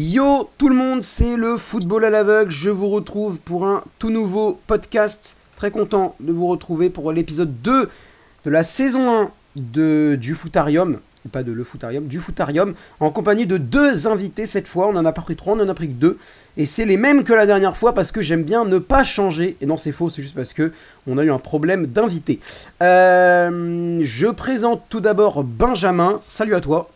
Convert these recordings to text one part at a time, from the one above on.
Yo tout le monde, c'est le football à l'aveugle. Je vous retrouve pour un tout nouveau podcast. Très content de vous retrouver pour l'épisode 2 de la saison 1 de, du Footarium. Pas de le Footarium, du Footarium. En compagnie de deux invités cette fois. On en a pas pris trois, on en a pris que deux. Et c'est les mêmes que la dernière fois parce que j'aime bien ne pas changer. Et non, c'est faux, c'est juste parce que on a eu un problème d'invité. Euh, je présente tout d'abord Benjamin. Salut à toi.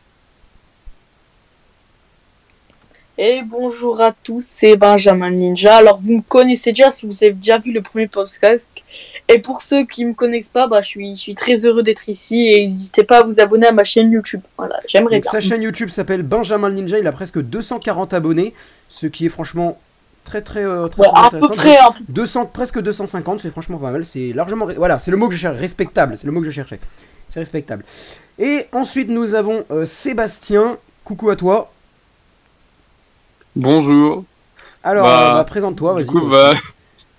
Et bonjour à tous, c'est Benjamin Ninja. Alors vous me connaissez déjà si vous avez déjà vu le premier podcast. Et pour ceux qui me connaissent pas, bah, je, suis, je suis très heureux d'être ici et n'hésitez pas à vous abonner à ma chaîne YouTube. Voilà, j'aimerais bien. Sa chaîne YouTube s'appelle Benjamin Ninja. Il a presque 240 abonnés, ce qui est franchement très très, euh, très, Ouais, très à peu près, un peu- 200, presque 250, c'est franchement pas mal. C'est largement. Voilà, c'est le mot que je cherchais. Respectable, c'est le mot que je cherchais. C'est respectable. Et ensuite, nous avons euh, Sébastien. Coucou à toi. Bonjour. Alors, Bah, bah, présente-toi, vas-y. Du coup, toi bah...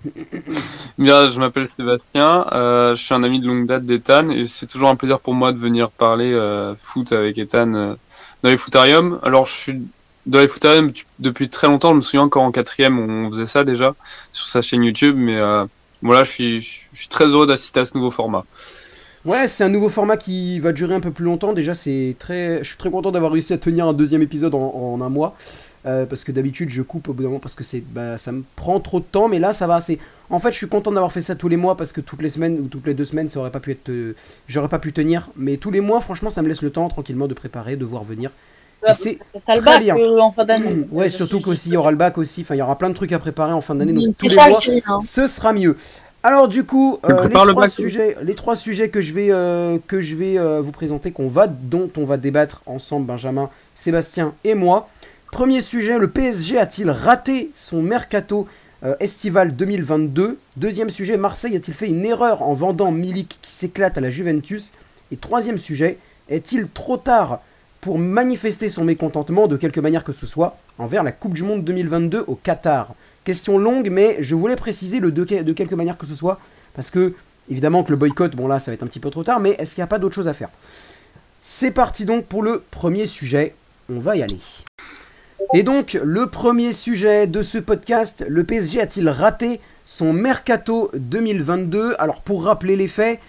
Bien, je m'appelle Sébastien, euh, je suis un ami de longue date d'Ethan et c'est toujours un plaisir pour moi de venir parler euh, foot avec Ethan euh, dans les footariums. Alors, je suis dans les footariums depuis très longtemps, je me souviens encore en quatrième, on faisait ça déjà sur sa chaîne YouTube, mais voilà, je suis, je suis très heureux d'assister à ce nouveau format. Ouais, c'est un nouveau format qui va durer un peu plus longtemps. Déjà, c'est très, je suis très content d'avoir réussi à tenir un deuxième épisode en, en un mois. Euh, parce que d'habitude, je coupe au bout d'un moment parce que c'est, bah, ça me prend trop de temps. Mais là, ça va. C'est, en fait, je suis content d'avoir fait ça tous les mois parce que toutes les semaines ou toutes les deux semaines, ça aurait pas pu être, euh, j'aurais pas pu tenir. Mais tous les mois, franchement, ça me laisse le temps tranquillement de préparer, de voir venir. Et c'est très bac bien. euh, en fin d'année. ouais, surtout qu'aussi il y aura le bac aussi. Enfin, il y aura plein de trucs à préparer en fin d'année. Donc tous les ça, mois, hein. ce sera mieux. Alors du coup, euh, les, le trois sujets, les trois sujets que je vais, euh, que je vais euh, vous présenter, qu'on va, dont on va débattre ensemble, Benjamin, Sébastien et moi. Premier sujet, le PSG a-t-il raté son mercato euh, estival 2022 Deuxième sujet, Marseille a-t-il fait une erreur en vendant Milik qui s'éclate à la Juventus? Et troisième sujet, est-il trop tard pour manifester son mécontentement de quelque manière que ce soit envers la Coupe du Monde 2022 au Qatar? Question longue, mais je voulais préciser le de, de quelque manière que ce soit, parce que, évidemment que le boycott, bon là, ça va être un petit peu trop tard, mais est-ce qu'il n'y a pas d'autre chose à faire? C'est parti donc pour le premier sujet, on va y aller. Et donc, le premier sujet de ce podcast, le PSG a-t-il raté son mercato 2022 Alors, pour rappeler les faits,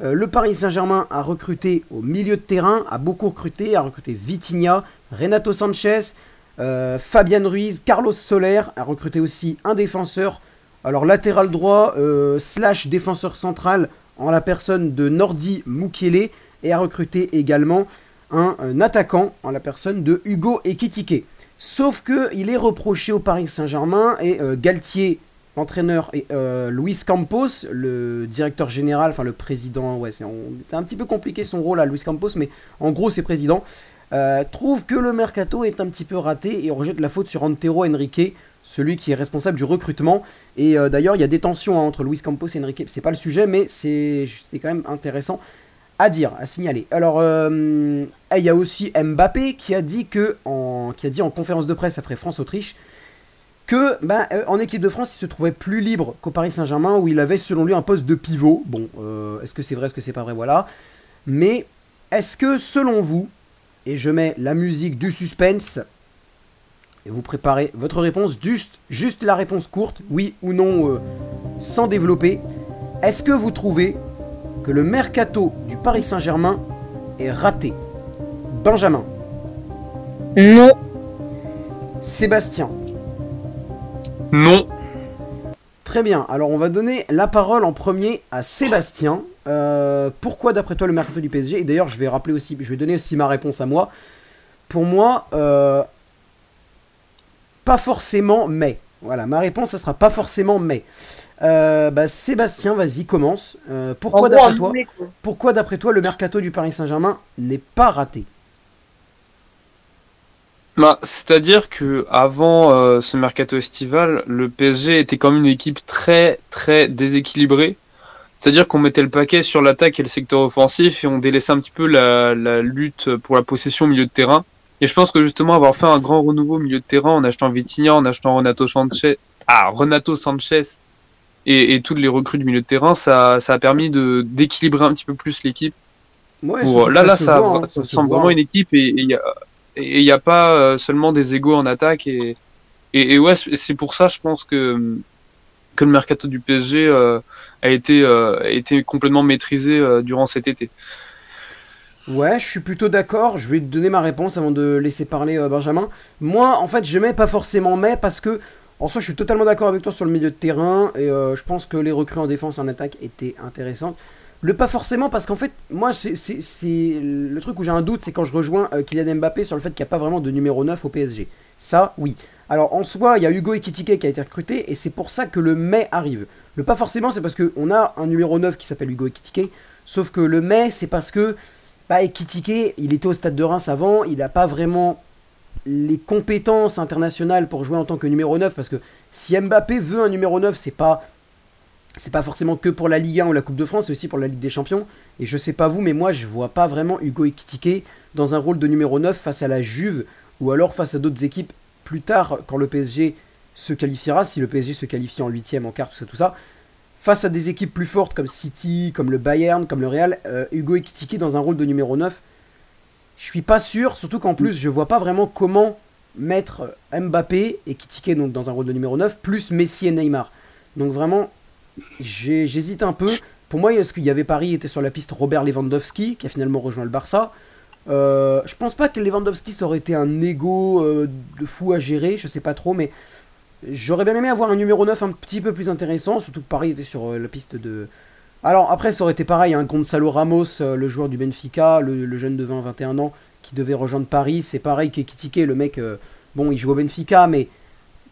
euh, le Paris Saint-Germain a recruté au milieu de terrain, a beaucoup recruté, a recruté Vitinha, Renato Sanchez, euh, Fabian Ruiz, Carlos Soler, a recruté aussi un défenseur, alors latéral droit euh, slash défenseur central en la personne de Nordi Mukiele, et a recruté également un, attaquant en la personne de Hugo Ekitike. Sauf que il est reproché au Paris Saint-Germain et euh, Galtier, l'entraîneur, et euh, Luis Campos, le directeur général, enfin le président, ouais, c'est un petit peu compliqué son rôle à Luis Campos, mais en gros c'est président, euh, trouve que le mercato est un petit peu raté et rejette la faute sur Antero Henrique, celui qui est responsable du recrutement. Et d'ailleurs, il y a des tensions hein, entre Luis Campos et Henrique. C'est pas le sujet, mais c'est quand même intéressant à dire, à signaler. Alors, euh, il y a aussi Mbappé qui a dit que en, qui a dit en conférence de presse après France-Autriche que bah, euh, en équipe de France, il se trouvait plus libre qu'au Paris Saint-Germain où il avait selon lui un poste de pivot. Bon, euh, est-ce que c'est vrai, est-ce que c'est pas vrai, voilà. Mais est-ce que selon vous, et je mets la musique du suspense, et vous préparez votre réponse, juste, juste la réponse courte, oui ou non, sans développer, est-ce que vous trouvez que le mercato du Paris Saint-Germain est raté Benjamin, Non. Sébastien, Non. Très bien, alors on va donner la parole en premier à Sébastien. Euh, pourquoi d'après toi le mercato du PSG Et d'ailleurs je vais rappeler aussi, je vais donner aussi ma réponse à moi. Pour moi, euh, pas forcément mais. Voilà, ma réponse ça sera pas forcément mais. Euh, bah, Sébastien, vas-y, commence. Euh, pourquoi d'après toi, pourquoi d'après toi le mercato du Paris Saint-Germain n'est pas raté? Bah, c'est-à-dire que avant euh, ce mercato estival, le PSG était quand même une équipe très très déséquilibrée. C'est-à-dire qu'on mettait le paquet sur l'attaque et le secteur offensif et on délaissait un petit peu la, la lutte pour la possession au milieu de terrain. Et je pense que justement avoir fait un grand renouveau au milieu de terrain en achetant Vitinha, en achetant Renato Sanchez, ah, Renato Sanchez et, et toutes les recrues du milieu de terrain, ça, ça a permis de d'équilibrer un petit peu plus l'équipe. Ouais, Pour- là, là, ça, voit, hein, ça se semble voit, vraiment une équipe et il y a, et n'y a pas euh, seulement des égaux en attaque et, et, et ouais, c'est pour ça, je pense que que le mercato du PSG euh, a été euh, a été complètement maîtrisé euh, durant cet été. Ouais, je suis plutôt d'accord. Je vais te donner ma réponse avant de laisser parler Benjamin. Moi, en fait, je mets pas forcément mais parce que, en soi, je suis totalement d'accord avec toi sur le milieu de terrain et euh, je pense que les recrues en défense et en attaque étaient intéressantes. Le pas forcément parce qu'en fait, moi, c'est le truc où j'ai un doute, c'est quand je rejoins euh, Kylian Mbappé sur le fait qu'il n'y a pas vraiment de numéro 9 au PSG. Ça, oui. Alors, en soi, il y a Hugo Ekitike qui a été recruté et c'est pour ça que le mais arrive. Le pas forcément, c'est parce qu'on a un numéro 9 qui s'appelle Hugo Ekitike, sauf que le mais, c'est parce que bah, Ekitike, il était au stade de Reims avant, il n'a pas vraiment les compétences internationales pour jouer en tant que numéro 9 parce que si Mbappé veut un numéro 9, c'est pas c'est pas forcément que pour la Ligue 1 ou la Coupe de France, c'est aussi pour la Ligue des Champions. Et je sais pas vous mais moi je vois pas vraiment Hugo Ekitike dans un rôle de numéro 9 face à la Juve ou alors face à d'autres équipes plus tard quand le PSG se qualifiera, si le PSG se qualifie en huitième, en quart, tout ça, tout ça, face à des équipes plus fortes comme City, comme le Bayern, comme le Real, euh, Hugo Ekitike dans un rôle de numéro 9, je suis pas sûr, surtout qu'en plus je vois pas vraiment comment mettre Mbappé et Ekitike donc dans un rôle de numéro 9, plus Messi et Neymar. Donc vraiment, j'hésite un peu. Pour moi, est-ce qu'il y avait Paris était sur la piste Robert Lewandowski, qui a finalement rejoint le Barça. Euh, je pense pas que Lewandowski ça aurait été un ego euh, de fou à gérer, je sais pas trop, mais j'aurais bien aimé avoir un numéro 9 un petit peu plus intéressant, surtout que Paris était sur euh, la piste de. Alors après, ça aurait été pareil, un Gonzalo Ramos, euh, le joueur du Benfica, le, jeune de 20-21 ans, qui devait rejoindre Paris. C'est pareil qu'Ekitike, le mec, euh, bon, il joue au Benfica, mais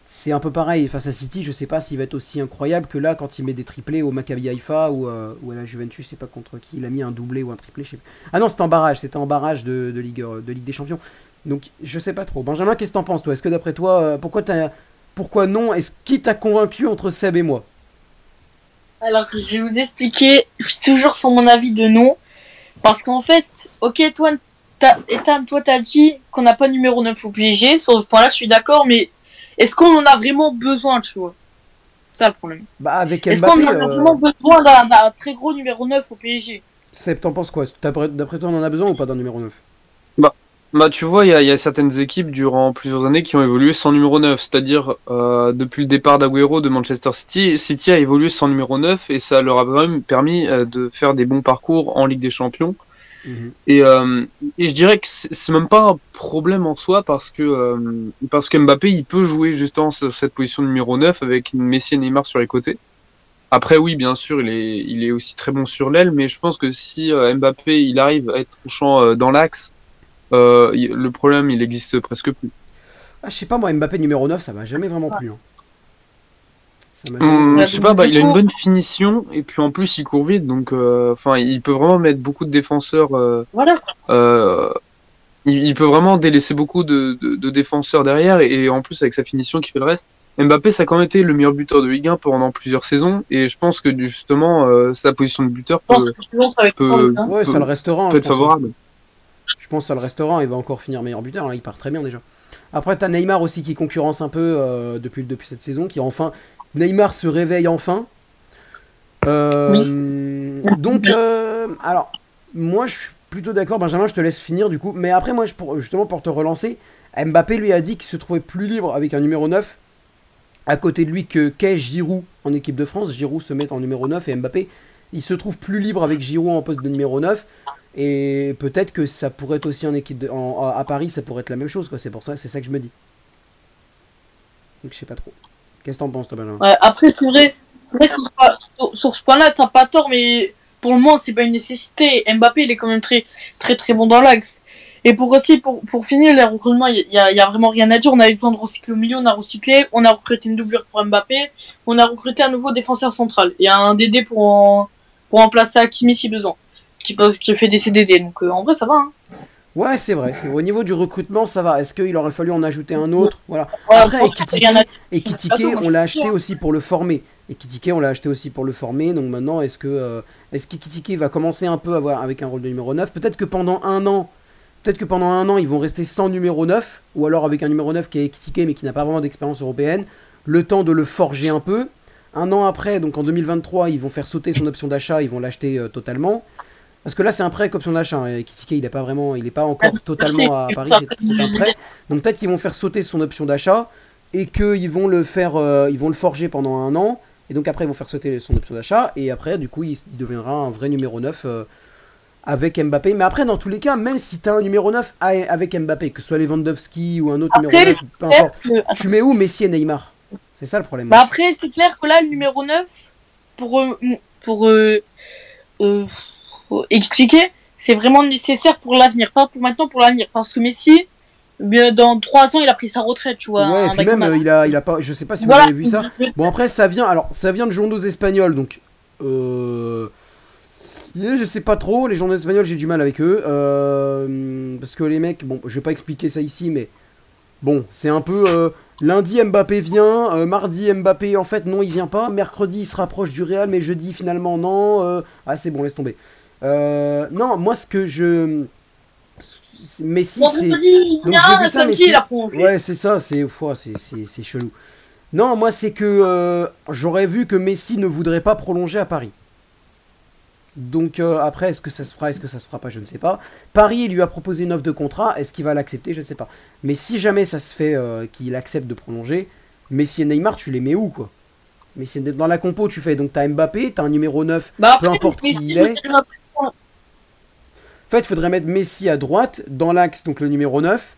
c'est un peu pareil. Face à City, je sais pas s'il va être aussi incroyable que là, quand il met des triplés au Maccabi Haïfa ou, euh, à la Juventus, je sais pas contre qui il a mis un doublé ou un triplé. Je sais pas. Ah non, c'était en barrage, c'était en barrage de, Ligue, de Ligue des Champions. Donc je sais pas trop. Benjamin, qu'est-ce que t'en penses toi? Est-ce que d'après toi, pourquoi, t'as- pourquoi non? Est-ce qui t'a convaincu entre Seb et moi? Alors, je vais vous expliquer. Je suis toujours sur mon avis de non. Parce qu'en fait, ok, toi, Ethan, toi, t'as dit qu'on n'a pas de numéro 9 au PSG. Sur ce point-là, je suis d'accord, mais est-ce qu'on en a vraiment besoin, tu vois? C'est ça le problème. Bah avec Est-ce qu'on en a euh, vraiment besoin d'un très gros numéro 9 au PSG Seb, t'en penses quoi? D'après toi, on en a besoin ou pas d'un numéro 9 Bah, tu vois, il y, a- il y a certaines équipes durant plusieurs années qui ont évolué sans numéro 9. C'est-à-dire, euh, depuis le départ d'Aguero de Manchester City, City a évolué sans numéro 9 et ça leur a quand même permis euh, de faire des bons parcours en Ligue des Champions. Mhm. Et, euh, et je dirais que c'est même pas un problème en soi parce que, parce que Mbappé, il peut jouer justement sur cette position de numéro 9 avec Messi et Neymar sur les côtés. Après, oui, bien sûr, il est, il est aussi très bon sur l'aile, mais je pense que si Mbappé, il arrive à être tranchant euh, dans l'axe, euh, le problème, il existe presque plus. Ah, je sais pas, moi, Mbappé numéro 9, ça m'a jamais vraiment plu. hein. Ça m'a jamais- Hum, Bah, je sais pas, bah, il a une bonne finition et puis en plus il court vite, donc euh, enfin il peut vraiment mettre beaucoup de défenseurs. euh, Voilà. euh, il, il peut vraiment délaisser beaucoup de, de, de défenseurs derrière et, en plus avec sa finition qui fait le reste. Mbappé, ça a quand même été le meilleur buteur de Ligue 1 pendant plusieurs saisons et je pense que justement euh, sa position de buteur Je pense peut, que peut- hein. Ouais, ça le restera. hein, peut être pense. favorable. Je pense que ça le restera, il va encore finir meilleur buteur, hein, il part très bien déjà. Après, t'as Neymar aussi qui concurrence un peu euh, depuis, depuis cette saison, qui enfin. Neymar se réveille enfin. Euh, Donc, euh, alors, moi je suis plutôt d'accord, Benjamin, je te laisse finir du coup. Mais après, moi, je- pour, justement, pour te relancer, Mbappé lui a dit qu'il se trouvait plus libre avec un numéro 9 à côté de lui que qu'est Giroud en équipe de France. Giroud se met en numéro 9 et Mbappé, il se trouve plus libre avec Giroud en poste de numéro 9. Et peut-être que ça pourrait être aussi en équipe à Paris, ça pourrait être la même chose. C'est pour ça, c'est ça que je me dis. Donc je sais pas trop. Qu'est-ce que t'en penses, toi, Ouais, après, c'est vrai, que sur, ce- point-là, t'as pas tort, mais pour le moment, c'est pas une nécessité. Mbappé, il est quand même très, très, très bon dans l'axe. Et pour aussi, pour, finir, les recrutements, il y a, a vraiment rien à dire. On avait besoin de recycler au milieu, on a recyclé, on a recruté une doublure pour Mbappé, on a recruté un nouveau défenseur central. A un DD pour, pour remplacer Hakimi si besoin, qui, pose- qui fait des CDD. Donc, euh, en vrai, ça va. Hein. Ouais, c'est vrai. C'est au niveau du recrutement, ça va. Est-ce qu'il aurait fallu en ajouter un autre? Voilà. Après, Attends, moi, on l'a acheté aussi pour le former. Ekitike, on l'a acheté aussi pour le former. Donc maintenant, est-ce que euh, est-ce qu'Ekitike va commencer un peu à avoir avec un rôle de numéro 9 Peut-être que pendant un an, peut-être que pendant un an, ils vont rester sans numéro 9, ou alors avec un numéro 9 qui est Ekitike mais qui n'a pas vraiment d'expérience européenne. Le temps de le forger un peu. Un an après, donc en 2023, ils vont faire sauter son option d'achat, ils vont l'acheter euh, totalement. Parce que là, c'est un prêt avec option d'achat. hein, et Kitike, il n'est pas vraiment, il est pas encore totalement à Paris. c'est- un prêt. Donc peut-être qu'ils vont faire sauter son option d'achat et qu'ils vont le faire, euh, ils vont le forger pendant un an. Et donc après, ils vont faire sauter son option d'achat. Et après, du coup, il, deviendra un vrai numéro 9 euh, avec Mbappé. Mais après, dans tous les cas, même si tu as un numéro 9 a- avec Mbappé, que ce soit Lewandowski ou un autre Après, numéro 9, peu importe, Que- tu mets où Messi et Neymar? C'est ça le problème. Bah après, c'est clair que là, le numéro 9, pour, euh, pour euh, expliquer, c'est vraiment nécessaire pour l'avenir, pas pour maintenant, pour l'avenir. Parce que Messi, dans 3 ans, il a pris sa retraite, tu vois. ouais, et puis même, euh, il a, il a pas, je sais pas si Voilà. vous avez vu ça. Bon après ça vient alors ça vient de journaux espagnols donc euh, je sais pas trop les journaux espagnols j'ai du mal avec eux euh, parce que les mecs bon je vais pas expliquer ça ici mais bon c'est un peu euh, lundi Mbappé vient euh, mardi Mbappé en fait non il vient pas mercredi il se rapproche du Real mais jeudi finalement non euh, ah c'est bon laisse tomber Euh, non moi ce que je Messi c'est Vendredi, Donc, vient, j'ai vu ça, samedi, mais il a prolongé. Ouais, c'est ça, c'est chelou. Non, moi, c'est que euh, j'aurais vu que Messi ne voudrait pas prolonger à Paris. Donc, euh, après, est-ce que ça se fera, est-ce que ça se fera pas, je ne sais pas. Paris lui a proposé une offre de contrat, est-ce qu'il va l'accepter, je ne sais pas. Mais si jamais ça se fait euh, qu'il accepte de prolonger, Messi et Neymar, tu les mets où, quoi? Messi, dans la compo, tu fais, donc t'as Mbappé, t'as un numéro 9. Bah peu importe qui il est. fait, il faudrait mettre Messi à droite, dans l'axe, donc le numéro 9,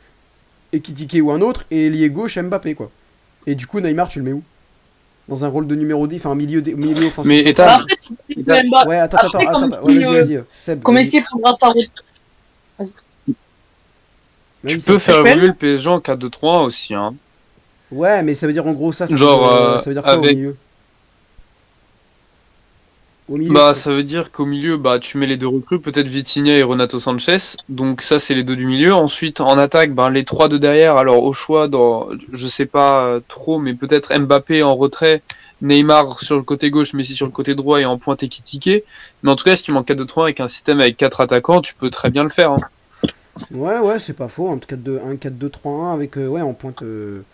et Kitike ou un autre, et lié gauche Mbappé, quoi. Et du coup, Neymar, tu le mets où? Dans un rôle de numéro 10, enfin un milieu, milieu offensif. Mais pas- Ouais, attends, attends, comme attends, ouais, si, vas-y, vas-y. Seb, Comme vas-y. Messi prendra sa tu peux faire évoluer le PSG en 4-2-3 aussi. Hein. Ouais, mais ça veut dire en gros ça, ça, Genre, veut, euh, ça veut dire quoi au milieu? Au milieu Bah, ça veut dire qu'au milieu, bah, tu mets les deux recrues, peut-être Vitinha et Renato Sanchez. Donc ça, c'est les deux du milieu. Ensuite, en attaque, bah, les trois de derrière. Alors au choix, dans, je sais pas euh, trop, mais peut-être Mbappé en retrait, Neymar sur le côté gauche, Messi sur le côté droit et en pointe Ekitike. Mais en tout cas, si tu manques 4-2-3 avec un système avec quatre attaquants, tu peux très bien le faire. hein. Ouais, ouais, c'est pas faux. Un 4-2, un 4-2-3-1 avec euh, ouais en pointe. euh,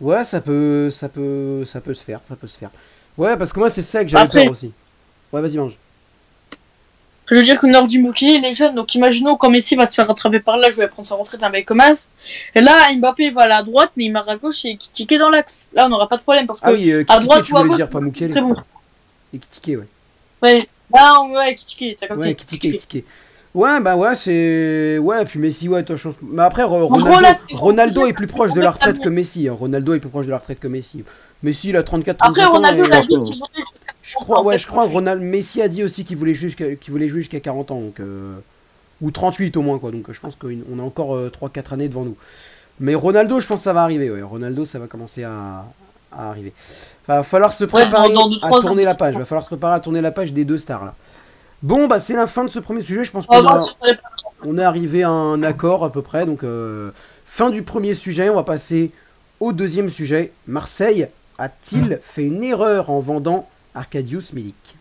Ouais, ça peut, ça peut, ça peut se faire, ça peut se faire. Ouais, parce que moi c'est ça que j'avais peur aussi. Ouais, vas-y mange. Je veux dire que Nordi Moukili, il est jeune, donc imaginons quand Messi va se faire rattraper par là, je vais prendre sa retraite un mec comme As. Et là, Mbappé va aller à droite, Neymar à gauche et Kitike dans l'axe. Là, on n'aura pas de problème parce que Ah oui, euh, à droite tu ou à gauche, dire pas Mukele. très bon. Et Kitike, ouais. Ouais, on- ouais, Kitike, t'as capté. Ouais, Kitike, Kitike. Ouais, bah ouais, c'est. Ouais, puis Messi, ouais, je pense. Mais après, gros, Ronaldo, là, c'est- Ronaldo est plus proche de la Ronaldo, retraite que Messi. hein. Ronaldo est plus proche de la retraite que Messi. Messi, il a 34 Après, 35 ans. Ronaldo, et- il a Je crois, ouais, je crois. Ronald, Messi a dit aussi qu'il voulait, jusqu'à- qu'il voulait jouer jusqu'à 40 ans. Donc, euh, ou 38 au moins, quoi. Donc, euh, je pense qu'on a encore 3-4 années devant nous. Mais Ronaldo, je pense que ça va arriver. Ouais. Ronaldo, ça va commencer à, à arriver. Va falloir se préparer dans deux, à tourner ans. la page. Va falloir se préparer à tourner la page des deux stars là. Bon, bah c'est la fin de ce premier sujet. Je pense qu'on a, voir sur les- on est arrivé à un accord à peu près. Donc, euh, fin du premier sujet. On va passer au deuxième sujet. Marseille a-t-il fait une erreur en vendant Arcadius Milik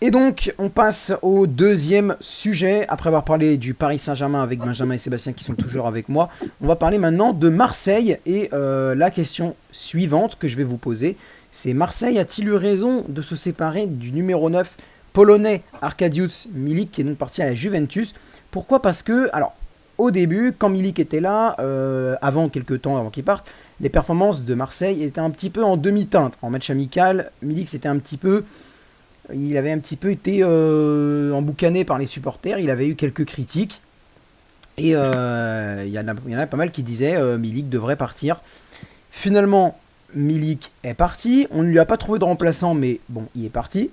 Et donc, on passe au deuxième sujet. Après avoir parlé du Paris Saint-Germain avec Benjamin et Sébastien qui sont toujours avec moi, on va parler maintenant de Marseille. Et euh, la question suivante que je vais vous poser, c'est Marseille a-t-il eu raison de se séparer du numéro 9 polonais Arkadiusz Milik qui est donc parti à la Juventus? Pourquoi? Parce que, alors, au début, quand Milik était là, euh, avant quelques temps avant qu'il parte, les performances de Marseille étaient un petit peu en demi-teinte. En match amical, Milik c'était un petit peu, il avait un petit peu été euh, emboucané par les supporters. Il avait eu quelques critiques et euh, il y, en a- il y en a pas mal qui disaient Milik devrait partir. Finalement, Milik est parti. On ne lui a pas trouvé de remplaçant, mais bon, il est parti.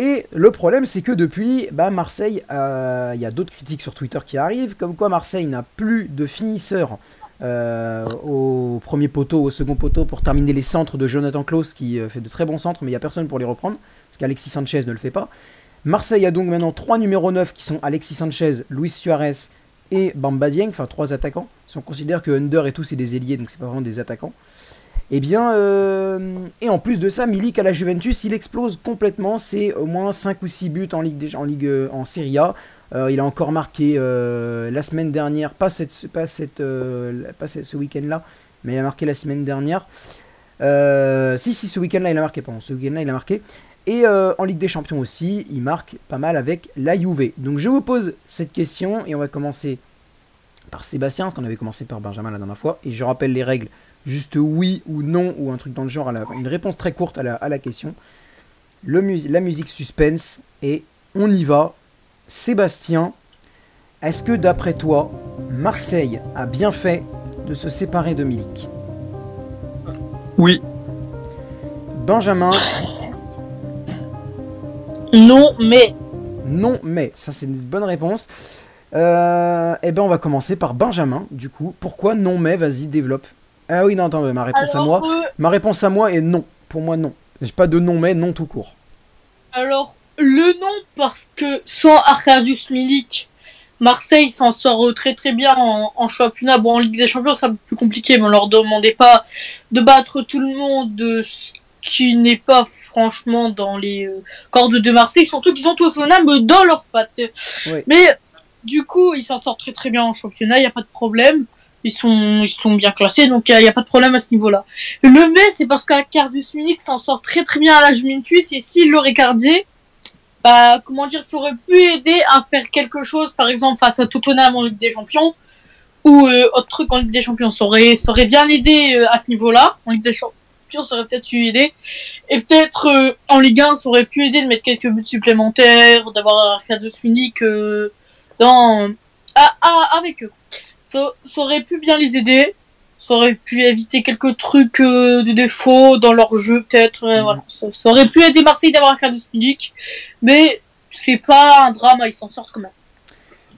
Et le problème, c'est que depuis, bah, Marseille, euh, il y a d'autres critiques sur Twitter qui arrivent, comme quoi Marseille n'a plus de finisseur euh, au premier poteau, au second poteau pour terminer les centres de Jonathan Klaus qui euh, fait de très bons centres, mais il n'y a personne pour les reprendre, parce qu'Alexis Sanchez ne le fait pas. Marseille a donc maintenant trois numéros 9 qui sont Alexis Sanchez, Luis Suarez et Bamba Dieng, enfin trois attaquants. Si on considère que Under et tout c'est des ailiers, donc c'est pas vraiment des attaquants. Et bien, euh, et en plus de ça, Milik à la Juventus, il explose complètement. C'est au moins 5 ou 6 buts en Ligue, en, Ligue euh, Serie A. Euh, il a encore marqué la semaine dernière, pas, cette, ce, week-end-là, mais il a marqué la semaine dernière. Si, si, ce week-end-là, il a marqué, pardon, ce week-end-là, il a marqué. Et en Ligue des Champions aussi, il marque pas mal avec la Juve. Donc je vous pose cette question et on va commencer par Sébastien, parce qu'on avait commencé par Benjamin la dernière fois. Et je rappelle les règles, juste oui ou non, ou un truc dans le genre, à la- une réponse très courte à la, à la question. Le mus- la musique suspense et on y va. Sébastien, est-ce que d'après toi, Marseille a bien fait de se séparer de Milik? Oui. Benjamin, Non, mais non, mais ça c'est une bonne réponse. Euh, eh ben on va commencer par Benjamin, du coup. Pourquoi non mais Vas-y, développe. Ah oui, non, attends, ma réponse à moi. euh, Ma réponse à moi est non. Pour moi, non. J'ai pas de non mais, non tout court. alors, le nom, parce que sans Arkadiusz Milik, Marseille s'en sort très très bien en, en championnat. Bon, en Ligue des Champions, c'est un peu plus compliqué, mais on leur demandait pas de battre tout le monde, ce qui n'est pas franchement dans les euh, cordes de Marseille, surtout qu'ils ont Tottenham dans leurs pattes. Mais du coup, ils s'en sortent très très bien en championnat, il n'y a pas de problème. Ils sont, ils sont bien classés, donc il n'y a, pas de problème à ce niveau-là. Le mais, c'est parce qu'Arcadius Munich s'en sort très très bien à la Juventus, et s'il l'aurait gardé, bah, comment dire, ça aurait pu aider à faire quelque chose, par exemple, face à Tottenham en Ligue des Champions, ou euh, autre truc en Ligue des Champions. Ça aurait, ça aurait bien aidé euh, à ce niveau-là. En Ligue des Champions, ça aurait peut-être pu aider. Et peut-être euh, en Ligue 1, ça aurait pu aider de mettre quelques buts supplémentaires, d'avoir Arcadius Munich dans, à- à- avec eux. Ça, ça aurait pu bien les aider. Ça aurait pu éviter quelques trucs euh, de défaut dans leur jeu, peut-être. ouais, Mhm. voilà. Ça, ça aurait pu aider Marseille d'avoir Arcadius Munich. Mais c'est pas un drame, ils s'en sortent quand même.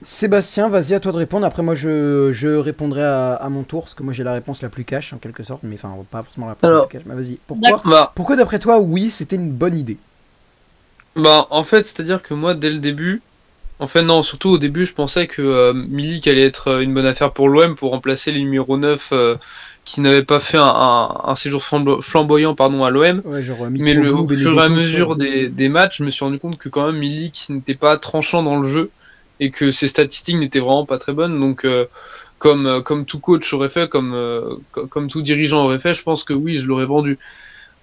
Sébastien, vas-y, à toi de répondre. Après, moi, je, je répondrai à, à mon tour, parce que moi, j'ai la réponse la plus cash, en quelque sorte. Mais enfin, pas forcément la réponse la Alors. plus cash. Mais vas-y. Pourquoi. Bah, pourquoi d'après toi, oui, c'était une bonne idée? Bah, en fait, c'est-à-dire que moi, dès le début, en fait, non, surtout au début, je pensais que euh, Milik allait être euh, une bonne affaire pour l'OM pour remplacer le numéro 9 euh, qui n'avait pas fait un, un- un séjour flambo- flamboyant pardon, à l'OM. Ouais, Mais le, au fur et à mesure des, des matchs, je me suis rendu compte que quand même Milik n'était pas tranchant dans le jeu et que ses statistiques n'étaient vraiment pas très bonnes. Donc, euh, comme, comme tout coach aurait fait, comme, co- comme tout dirigeant aurait fait, je pense que oui, je l'aurais vendu.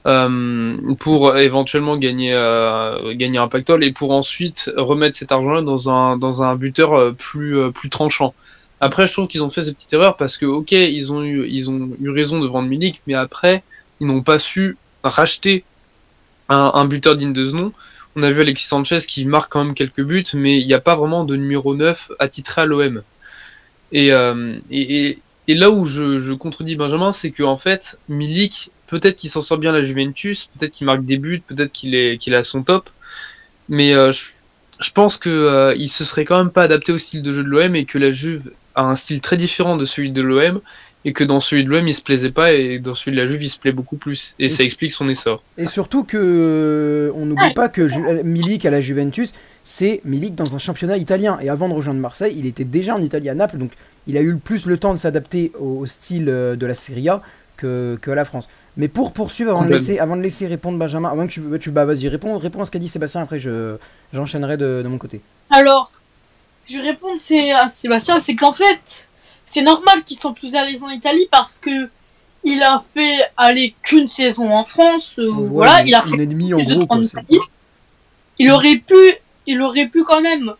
Euh, pour éventuellement gagner, euh, gagner un pactole et pour ensuite remettre cet argent-là dans un, dans un buteur euh, plus, plus tranchant. Après, je trouve qu'ils ont fait ces petites erreurs parce que, ok, ils ont eu, ils ont eu raison de vendre Milik, mais après, ils n'ont pas su racheter un, buteur digne de ce nom. On a vu Alexis Sanchez qui marque quand même quelques buts, mais il n'y a pas vraiment de numéro 9 attitré à l'OM. Et, et, là où je, je contredis Benjamin, c'est que en fait, Milik, peut-être qu'il s'en sort bien à la Juventus, peut-être qu'il marque des buts, peut-être qu'il est, qu'il est à son top, mais euh, je, je pense que euh, il se serait quand même pas adapté au style de jeu de l'OM et que la Juve a un style très différent de celui de l'OM et que dans celui de l'OM il se plaisait pas et dans celui de la Juve il se plaît beaucoup plus et Et ça explique son essor. Et surtout que on n'oublie pas que Ju- Milik à la Juventus, c'est Milik dans un championnat italien. Et avant de rejoindre Marseille, il était déjà en Italie à Naples, donc il a eu le plus le temps de s'adapter au, style euh, de la Serie A que, que à la France. Mais pour poursuivre, avant de laisser, avant de laisser répondre Benjamin, avant que tu, tu bah vas-y réponds, réponds à ce qu'a dit Sébastien. Après, je j'enchaînerai de, de mon côté. Alors, je vais répondre c'est à Sébastien, c'est qu'en fait, c'est normal qu'ils sont plus à l'aise en Italie parce que il a fait aller qu'une saison en France, euh, voilà, une- il a fait une ennemie en gros. Quoi. Il aurait pu, il aurait pu quand même,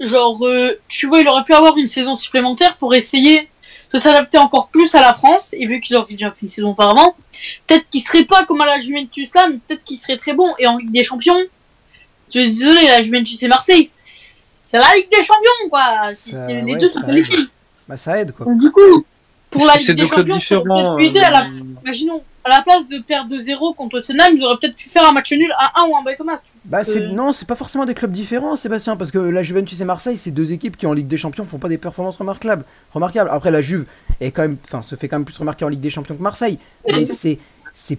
genre, euh, tu vois, il aurait pu avoir une saison supplémentaire pour essayer de s'adapter encore plus à la France. Et vu qu'il aurait déjà fait une saison auparavant, peut-être qu'il serait pas comme à la Juventus là, mais peut-être qu'il serait très bon. Et en Ligue des Champions, je suis désolé, la Juventus et Marseille, c'est la Ligue des Champions, quoi. C'est- Ça- c'est- les ouais, deux sont qualifiés. Bah ça aide quoi. Donc, du coup, pour la Ligue des Champions, pu aider à la euh, Imaginons, à la place de perdre 2-0 contre Tottenham, ils auraient peut-être pu faire un match nul à 1 ou un bail comme. Bah c'est Euh. non, c'est pas forcément des clubs différents, Sébastien, parce que la Juventus et Marseille, c'est deux équipes qui en Ligue des Champions font pas des performances remarquables. Remarquables. Après la Juve est quand même, enfin, se fait quand même plus remarquer en Ligue des Champions que Marseille, mais c'est c'est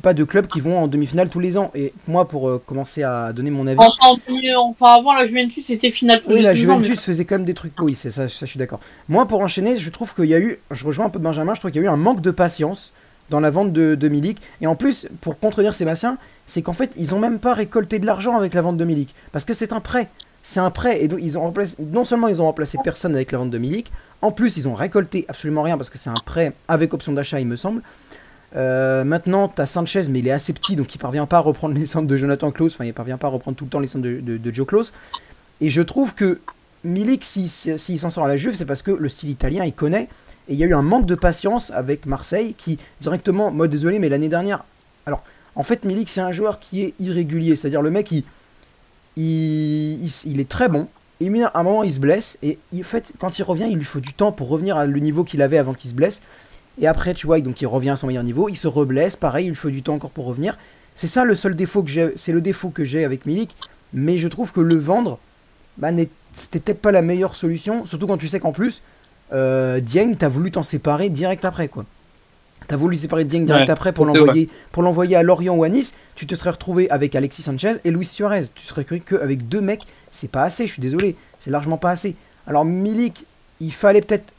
pas deux clubs qui vont en demi-finale tous les ans. Et moi, pour euh, commencer à donner mon avis, Enfin, avant, la Juventus, c'était finale tous oui, les la 12 ans, Juventus faisait quand même des trucs. Oui, c'est ça, ça, je suis d'accord. Moi, pour enchaîner, je trouve qu'il y a eu, je rejoins un peu Benjamin, je trouve qu'il y a eu un manque de patience dans la vente de, Milik. Et en plus, pour contredire Sébastien, c'est qu'en fait, ils ont même pas récolté de l'argent avec la vente de Milik. Parce que c'est un prêt. C'est un prêt. Et donc, ils ont non seulement ils ont remplacé personne avec la vente de Milik, en plus, ils ont récolté absolument rien parce que c'est un prêt avec option d'achat, il me semble. Euh, maintenant, t'as Sanchez, mais il est assez petit, donc il parvient pas à reprendre les centres de Jonathan Klaus. Enfin, il parvient pas à reprendre tout le temps les centres de, Joe Klaus. Et je trouve que Milik, s'il si, s'en sort à la Juve, c'est parce que le style italien, il connaît. Et il y a eu un manque de patience avec Marseille qui, directement, moi désolé, mais l'année dernière. Alors, en fait, Milik, c'est un joueur qui est irrégulier. C'est-à-dire, le mec, il, il, est très bon. Et à un moment, il se blesse. Et en fait, quand il revient, il lui faut du temps pour revenir à le niveau qu'il avait avant qu'il se blesse. Et après, tu vois, donc il revient à son meilleur niveau. Il se reblesse. Pareil, il lui faut du temps encore pour revenir. C'est ça le seul défaut que j'ai. C'est le défaut que j'ai avec Milik. Mais je trouve que le vendre, bah, c'était peut-être pas la meilleure solution. Surtout quand tu sais qu'en plus, euh, Dieng, t'as voulu t'en séparer direct après, quoi. T'as voulu séparer Dieng direct après pour l'envoyer pour l'envoyer à Lorient ou à Nice. Tu te serais retrouvé avec Alexis Sanchez et Luis Suarez. Tu serais cru qu'avec deux mecs, c'est pas assez. Je suis désolé, c'est largement pas assez. Alors Milik, il fallait peut-être,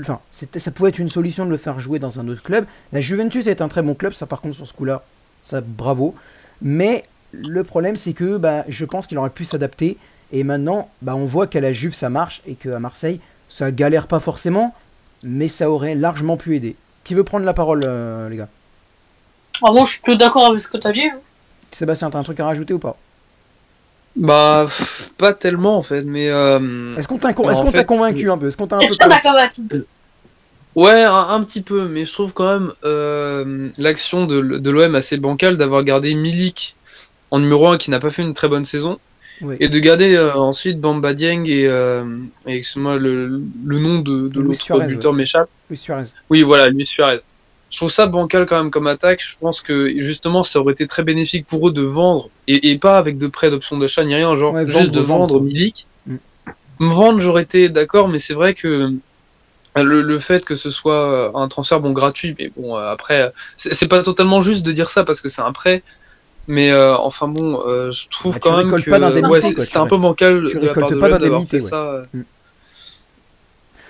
enfin, ça pouvait être une solution de le faire jouer dans un autre club. La Juventus est un très bon club, ça par contre sur ce coup-là, ça bravo. Mais le problème, c'est que bah, je pense qu'il aurait pu s'adapter. Et maintenant, bah, on voit qu'à la Juve ça marche et qu'à Marseille ça galère pas forcément, mais ça aurait largement pu aider. Qui veut prendre la parole, euh, les gars? Ah, Moi, je suis plutôt d'accord avec ce que tu as dit. Hein. Sébastien, t'as un truc à rajouter ou pas? Bah, pas tellement en fait, mais. Euh, est-ce qu'on t'a convaincu un peu? Est-ce qu'on t'a un convaincu? Ouais, un, petit peu, mais je trouve quand même euh, l'action de, de l'OM assez bancale d'avoir gardé Milik en numéro 1 qui n'a pas fait une très bonne saison et de garder euh, ensuite Bamba Dieng et, euh, moi le, le, nom de, de l'autre buteur m'échappe. Luis Suarez. Oui, voilà, Luis Suarez. Je trouve ça bancal quand même comme attaque. Je pense que justement, ça aurait été très bénéfique pour eux de vendre et, et pas avec de prêts d'options d'achat ni rien, genre juste de vendre, Milik. Mm. Me vendre, j'aurais été d'accord, mais c'est vrai que le, le, fait que ce soit un transfert bon gratuit, mais bon après, c'est pas totalement juste de dire ça parce que c'est un prêt. Mais euh, enfin bon, euh, je trouve bah, quand même que ouais, c'est un peu bancal. Tu récoltes pas d'indemnité. Ouais. Mm.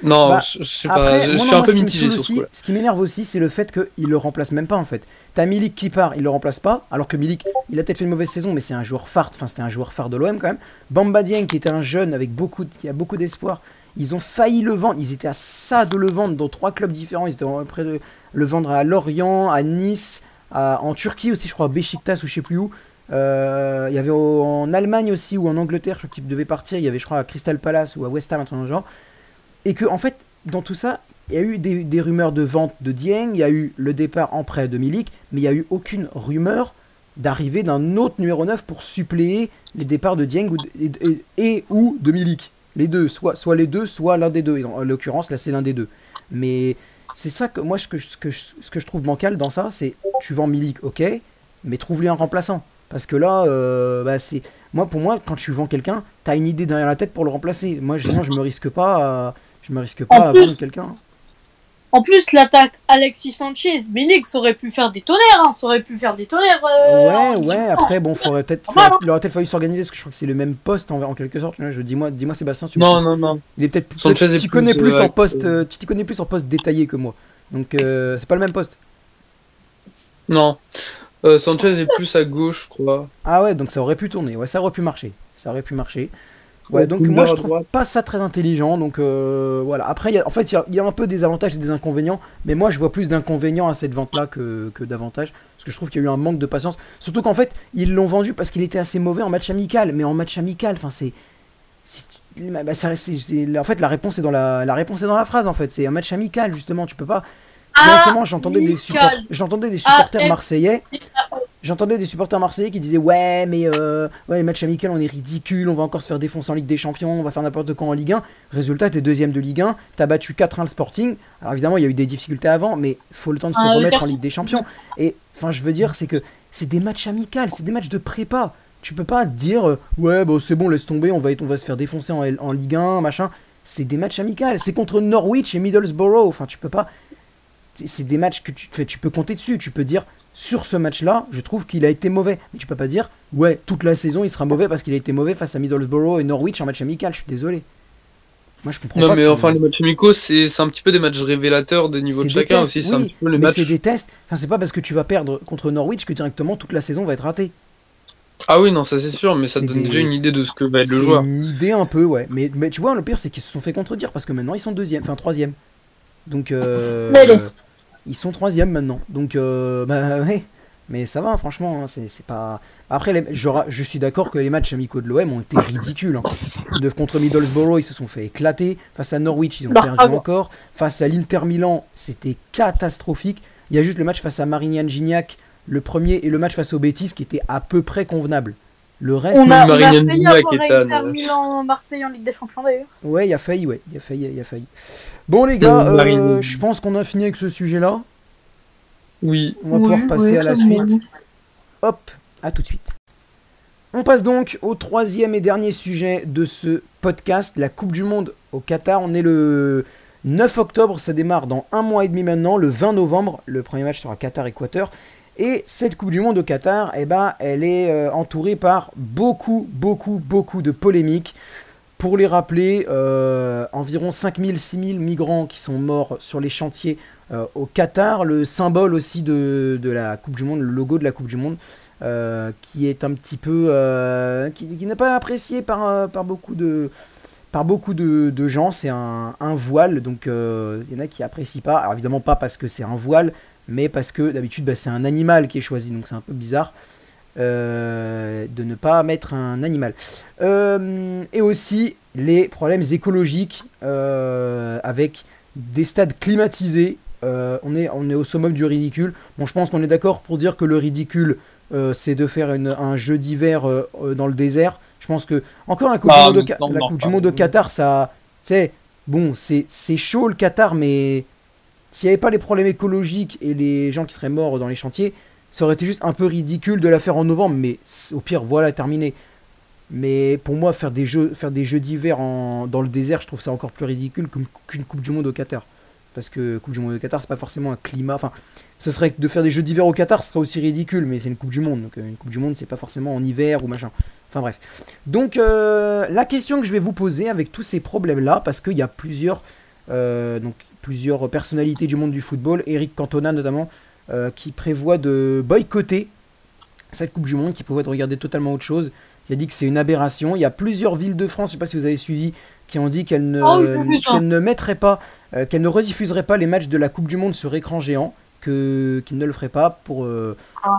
Non, bah, je, sais pas, je suis un peu mitigé sur ce Ce qui m'énerve aussi, c'est le fait qu'il le remplace même pas en fait. T'as Milik qui part, il le remplace pas, alors que Milik, il a peut-être fait une mauvaise saison, mais c'est un joueur phare, enfin c'était un joueur phare de l'OM quand même. Bamba Dieng, qui était un jeune avec beaucoup, qui a beaucoup d'espoir, ils ont failli le vendre, ils étaient à ça de le vendre dans trois clubs différents, ils étaient près de le vendre à Lorient, à Nice, en Turquie aussi, je crois, Besiktas ou je sais plus où. Euh, il y avait en Allemagne aussi ou en Angleterre, je crois qu'il devait partir. Il y avait, je crois, à Crystal Palace ou à West Ham, un truc genre. Et que, en fait, dans tout ça, il y a eu des, rumeurs de vente de Dieng, il y a eu le départ en prêt de Milik, mais il n'y a eu aucune rumeur d'arrivée d'un autre numéro 9 pour suppléer les départs de Dieng ou et, ou de Milik. Les deux, soit, soit les deux, soit l'un des deux. en l'occurrence, là, c'est l'un des deux. Mais c'est ça que moi, ce que, ce, que, ce que je trouve bancal dans ça, c'est tu vends Milik, ok, mais trouve-lui un remplaçant. Parce que là, euh, bah c'est moi pour moi, quand tu vends quelqu'un, t'as une idée derrière la tête pour le remplacer. Moi, je, je me risque pas, à, je me risque pas à vendre quelqu'un. En plus, l'attaque Alexis Sanchez, ça aurait pu faire des tonnerres, hein, ça aurait pu faire des tonnerres. Euh, ouais, ouais, après, bon, faudrait peut-être, il aurait peut-être fallu s'organiser, parce que je crois que c'est le même poste en, en quelque sorte. Je dis-moi, dis-moi, Sébastien. Tu non, non, non. Il est peut-être, tu connais plus, en poste, euh, tu t'y connais plus en poste détaillé que moi. Donc, euh, c'est pas le même poste. Non. Sanchez est plus à gauche, je crois. Ah ouais, donc ça aurait pu tourner, ouais, ça aurait pu marcher. Ça aurait pu marcher. Ouais, donc moi je trouve pas ça très intelligent. Donc euh, voilà. Après, y a, en fait, il y, a un peu des avantages et des inconvénients. Mais moi je vois plus d'inconvénients à cette vente-là que, que d'avantages. Parce que je trouve qu'il y a eu un manque de patience. Surtout qu'en fait, ils l'ont vendu parce qu'il était assez mauvais en match amical. Mais en match amical, enfin c'est. Bah, ça, en fait, la réponse est dans la, la réponse est dans la phrase. En fait, c'est un match amical justement. Tu peux pas. Directement, j'entendais des, j'entendais des supporters ah, marseillais. J'entendais des supporters marseillais qui disaient ouais mais euh, ouais match amical on est ridicule, on va encore se faire défoncer en Ligue des Champions, on va faire n'importe quoi en Ligue 1. Résultat t'es deuxième de Ligue 1, t'as battu 4-1 le Sporting. Alors évidemment il y a eu des difficultés avant, mais faut le temps de se ah, remettre en Ligue des Champions. Et enfin je veux dire c'est que c'est des matchs amicaux, c'est des matchs de prépa. Tu peux pas dire euh, ouais bon c'est bon laisse tomber, on va on va se faire défoncer en, en Ligue 1 machin. C'est des matchs amicaux, c'est contre Norwich et Middlesbrough. Enfin tu peux pas c'est des matchs que tu, tu peux compter dessus. Tu peux dire, sur ce match-là, je trouve qu'il a été mauvais. Mais tu peux pas dire, ouais, toute la saison, il sera mauvais parce qu'il a été mauvais face à Middlesbrough et Norwich en match amical. Je suis désolé. Moi, je comprends non, mais enfin, les matchs amicaux, c'est un petit peu des matchs révélateurs des niveaux de chacun aussi. c'est un petit peu les mais c'est des tests. Enfin, c'est pas parce que tu vas perdre contre Norwich que directement toute la saison va être ratée. Ah oui, non, ça c'est sûr, mais ça donne déjà une idée de ce que va être le joueur. Une idée un peu, ouais. Mais, mais tu vois, le pire, c'est qu'ils se sont fait contredire parce que maintenant ils sont deuxième, enfin troisième. Donc, euh, ils sont troisième maintenant. Donc, euh, bah ouais. Mais ça va, franchement, hein, c'est c'est pas. Après, les- je, suis d'accord que les matchs amicaux de l'OM ont été ridicules. hein. De, contre Middlesbrough, ils se sont fait éclater. Face à Norwich, ils ont Bah, perdu ah encore. Face à l'Inter Milan, c'était catastrophique. Il y a juste le match face à Marignan Gignac, le premier, et le match face au Betis qui était à peu près convenable. Le reste, On a, on a Marine failli avoir. Milan Marseille en Ligue des Champions d'ailleurs. ouais, il a failli, ouais, il a failli, il a failli. Bon les gars, Euh, euh, je pense qu'on a fini avec ce sujet-là. Oui. On va pouvoir passer à la suite. Hop, à tout de suite. On passe donc au troisième et dernier sujet de ce podcast, la Coupe du Monde au Qatar. On est le 9 octobre, ça démarre dans un mois et demi maintenant, le 20 novembre. Le premier match sera Qatar-Équateur. Et cette Coupe du Monde au Qatar, eh ben, elle est euh, entourée par beaucoup, beaucoup, beaucoup de polémiques. Pour les rappeler, euh, environ 5000, 6000 migrants qui sont morts sur les chantiers euh, au Qatar, le symbole aussi de, la Coupe du Monde, le logo de la Coupe du Monde, euh, qui est un petit peu. qui, n'est pas apprécié par, beaucoup de. Par beaucoup de, gens, c'est un, voile, donc il y en a qui apprécient pas. Alors évidemment pas parce que c'est un voile, mais parce que d'habitude bah, c'est un animal qui est choisi, donc c'est un peu bizarre euh, de ne pas mettre un animal. Euh, et aussi les problèmes écologiques euh, avec des stades climatisés. On, est, on est au summum du ridicule. Bon, je pense qu'on est d'accord pour dire que le ridicule, c'est de faire une- un jeu d'hiver dans le désert. Je pense que, encore la Coupe Ah, du Monde, au, non, la non, du monde au Qatar, ça. Tu sais, bon, c'est chaud le Qatar, mais s'il n'y avait pas les problèmes écologiques et les gens qui seraient morts dans les chantiers, ça aurait été juste un peu ridicule de la faire en novembre, mais au pire, voilà, terminé. Mais pour moi, faire des jeux, d'hiver dans le désert, je trouve ça encore plus ridicule qu'une Coupe du Monde au Qatar. Parce que Coupe du Monde au Qatar, c'est pas forcément un climat. Enfin, ce serait de faire des jeux d'hiver au Qatar, ce serait aussi ridicule, mais c'est une Coupe du Monde. Donc, euh, une Coupe du Monde, c'est pas forcément en hiver ou machin. Enfin, bref. Donc, euh, la question que je vais vous poser avec tous ces problèmes-là, parce qu'il y a plusieurs, euh, donc, plusieurs personnalités du monde du football, Eric Cantona notamment, euh, qui prévoit de boycotter cette Coupe du Monde, qui prévoit de regarder totalement autre chose. Il a dit que c'est une aberration. Il y a plusieurs villes de France, je sais pas si vous avez suivi, qui ont dit qu'elles ne, Ah oui, qu'elles ne mettraient pas, euh, qu'elles ne rediffuseraient pas les matchs de la Coupe du Monde sur écran géant, qu'ils ne le feraient pas pour, euh,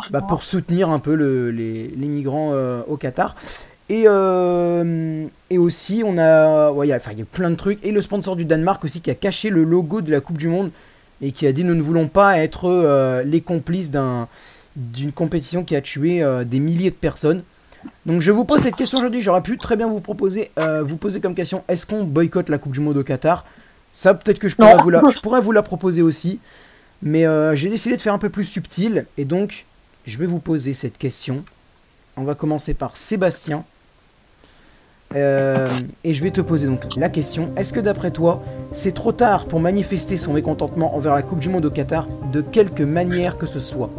bah, pour soutenir un peu le- les, les migrants au Qatar. Et, euh, et aussi, on a, ouais, il y a, plein de trucs. Et le sponsor du Danemark aussi qui a caché le logo de la Coupe du Monde et qui a dit nous ne voulons pas être euh, les complices d'un, d'une compétition qui a tué euh, des milliers de personnes. Donc je vous pose cette question aujourd'hui. J'aurais pu très bien vous proposer, vous poser comme question est-ce qu'on boycotte la Coupe du Monde au Qatar? Ça, peut-être que je pourrais, vous la, je pourrais vous la proposer aussi. Mais j'ai décidé de faire un peu plus subtil. Et donc, je vais vous poser cette question. On va commencer par Sébastien. Euh, et je vais te poser donc la question est-ce que d'après toi, c'est trop tard pour manifester son mécontentement envers la Coupe du Monde au Qatar de quelque manière que ce soit?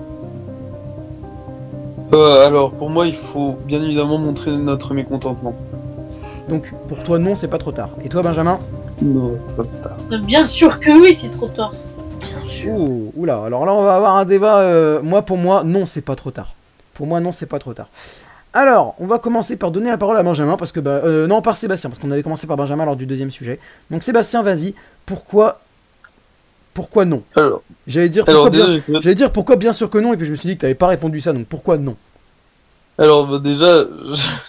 Euh, alors, pour moi, il faut bien évidemment montrer notre mécontentement. Donc, pour toi, non, c'est pas trop tard. Et toi, Benjamin? Non, pas tard. Bien sûr que oui, c'est trop tard. Bien sûr. Oh, oula, alors là, on va avoir un débat. euh, moi, pour moi, non, c'est pas trop tard. Pour moi, non, c'est pas trop tard. Alors, on va commencer par donner la parole à Benjamin, parce que, bah, euh, non, par Sébastien, parce qu'on avait commencé par Benjamin lors du deuxième sujet. Donc, Sébastien, vas-y, pourquoi, pourquoi non? Alors, J'allais dire, pourquoi bien, je- dire pourquoi bien sûr que non, et puis je me suis dit que t'avais pas répondu ça, donc pourquoi non? Alors bah, déjà,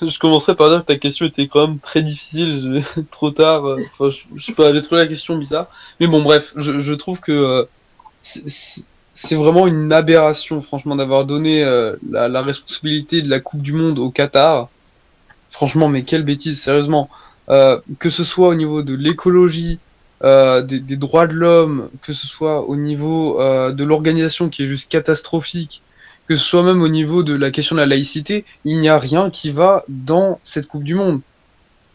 je, je commencerai par dire que ta question était quand même très difficile, je- trop tard. euh, Enfin, je, je sais pas, j'ai trouvé la question bizarre. Mais bon, bref, je, trouve que euh, c'est vraiment une aberration, franchement, d'avoir donné euh, la, responsabilité de la Coupe du Monde au Qatar. Franchement, mais quelle bêtise, sérieusement. Euh, que ce soit au niveau de l'écologie, euh, des, droits de l'homme, que ce soit au niveau de l'organisation qui est juste catastrophique, que ce soit même au niveau de la question de la laïcité, il n'y a rien qui va dans cette Coupe du Monde.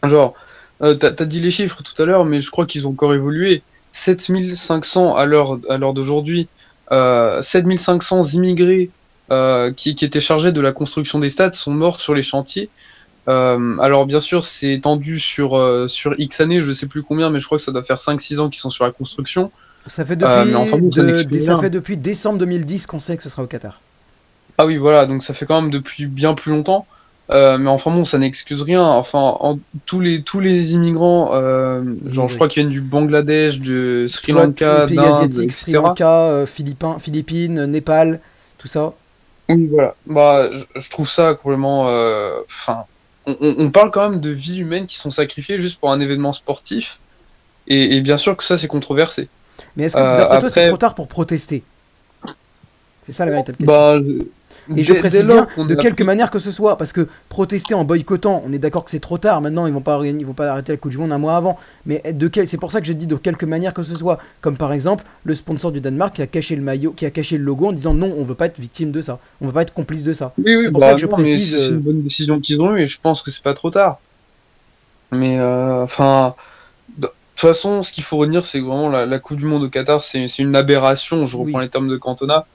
Genre, t'as as dit les chiffres tout à l'heure, mais je crois qu'ils ont encore évolué. 7500 à l'heure d'aujourd'hui, 7500 immigrés euh, qui, qui étaient chargés de la construction des stades sont morts sur les chantiers. Euh, alors bien sûr, c'est étendu sur, euh, sur X années, je sais plus combien, mais je crois que ça doit faire 5-6 ans qu'ils sont sur la construction. Ça depuis, Euh, enfin de- fait depuis décembre 2010 qu'on sait que ce sera au Qatar. Ah oui, voilà, donc ça fait quand même depuis bien plus longtemps. Euh, mais enfin bon, ça n'excuse rien. Enfin, en- tous les tous les immigrants, euh, genre Oui, je crois qu'ils viennent du Bangladesh, de Sri Lanka, pays d'Inde, asiatiques, Sri. Lanka, euh, Philippins, Philippines, Népal, tout ça. Oui, voilà. Bah, je, je trouve ça complètement. Enfin, on, parle quand même de vies humaines qui sont sacrifiées juste pour un événement sportif. Et, et bien sûr que ça, c'est controversé. Mais est-ce que d'après toi c'est après- trop tard pour protester? C'est ça la véritable question. Bah, Et je précise bien de quelque manière que ce soit, parce que protester en boycottant, on est d'accord que c'est trop tard. Maintenant, ils vont pas, ils vont pas arrêter la Coupe du Monde un mois avant. Mais de quel, c'est pour ça que je dis de quelque manière que ce soit. Comme par exemple le sponsor du Danemark qui a caché le maillot, qui a caché le logo en disant non, on veut pas être victime de ça, on veut pas être complice de ça. Oui, oui, C'est pour bah ça que je précise, C'est une bonne décision qu'ils ont eue et je pense que c'est pas trop tard. Mais euh, enfin, de toute façon, ce qu'il faut retenir, c'est que vraiment la, la Coupe du Monde au Qatar, c'est c'est une aberration. Je reprends Oui. les termes de Cantona.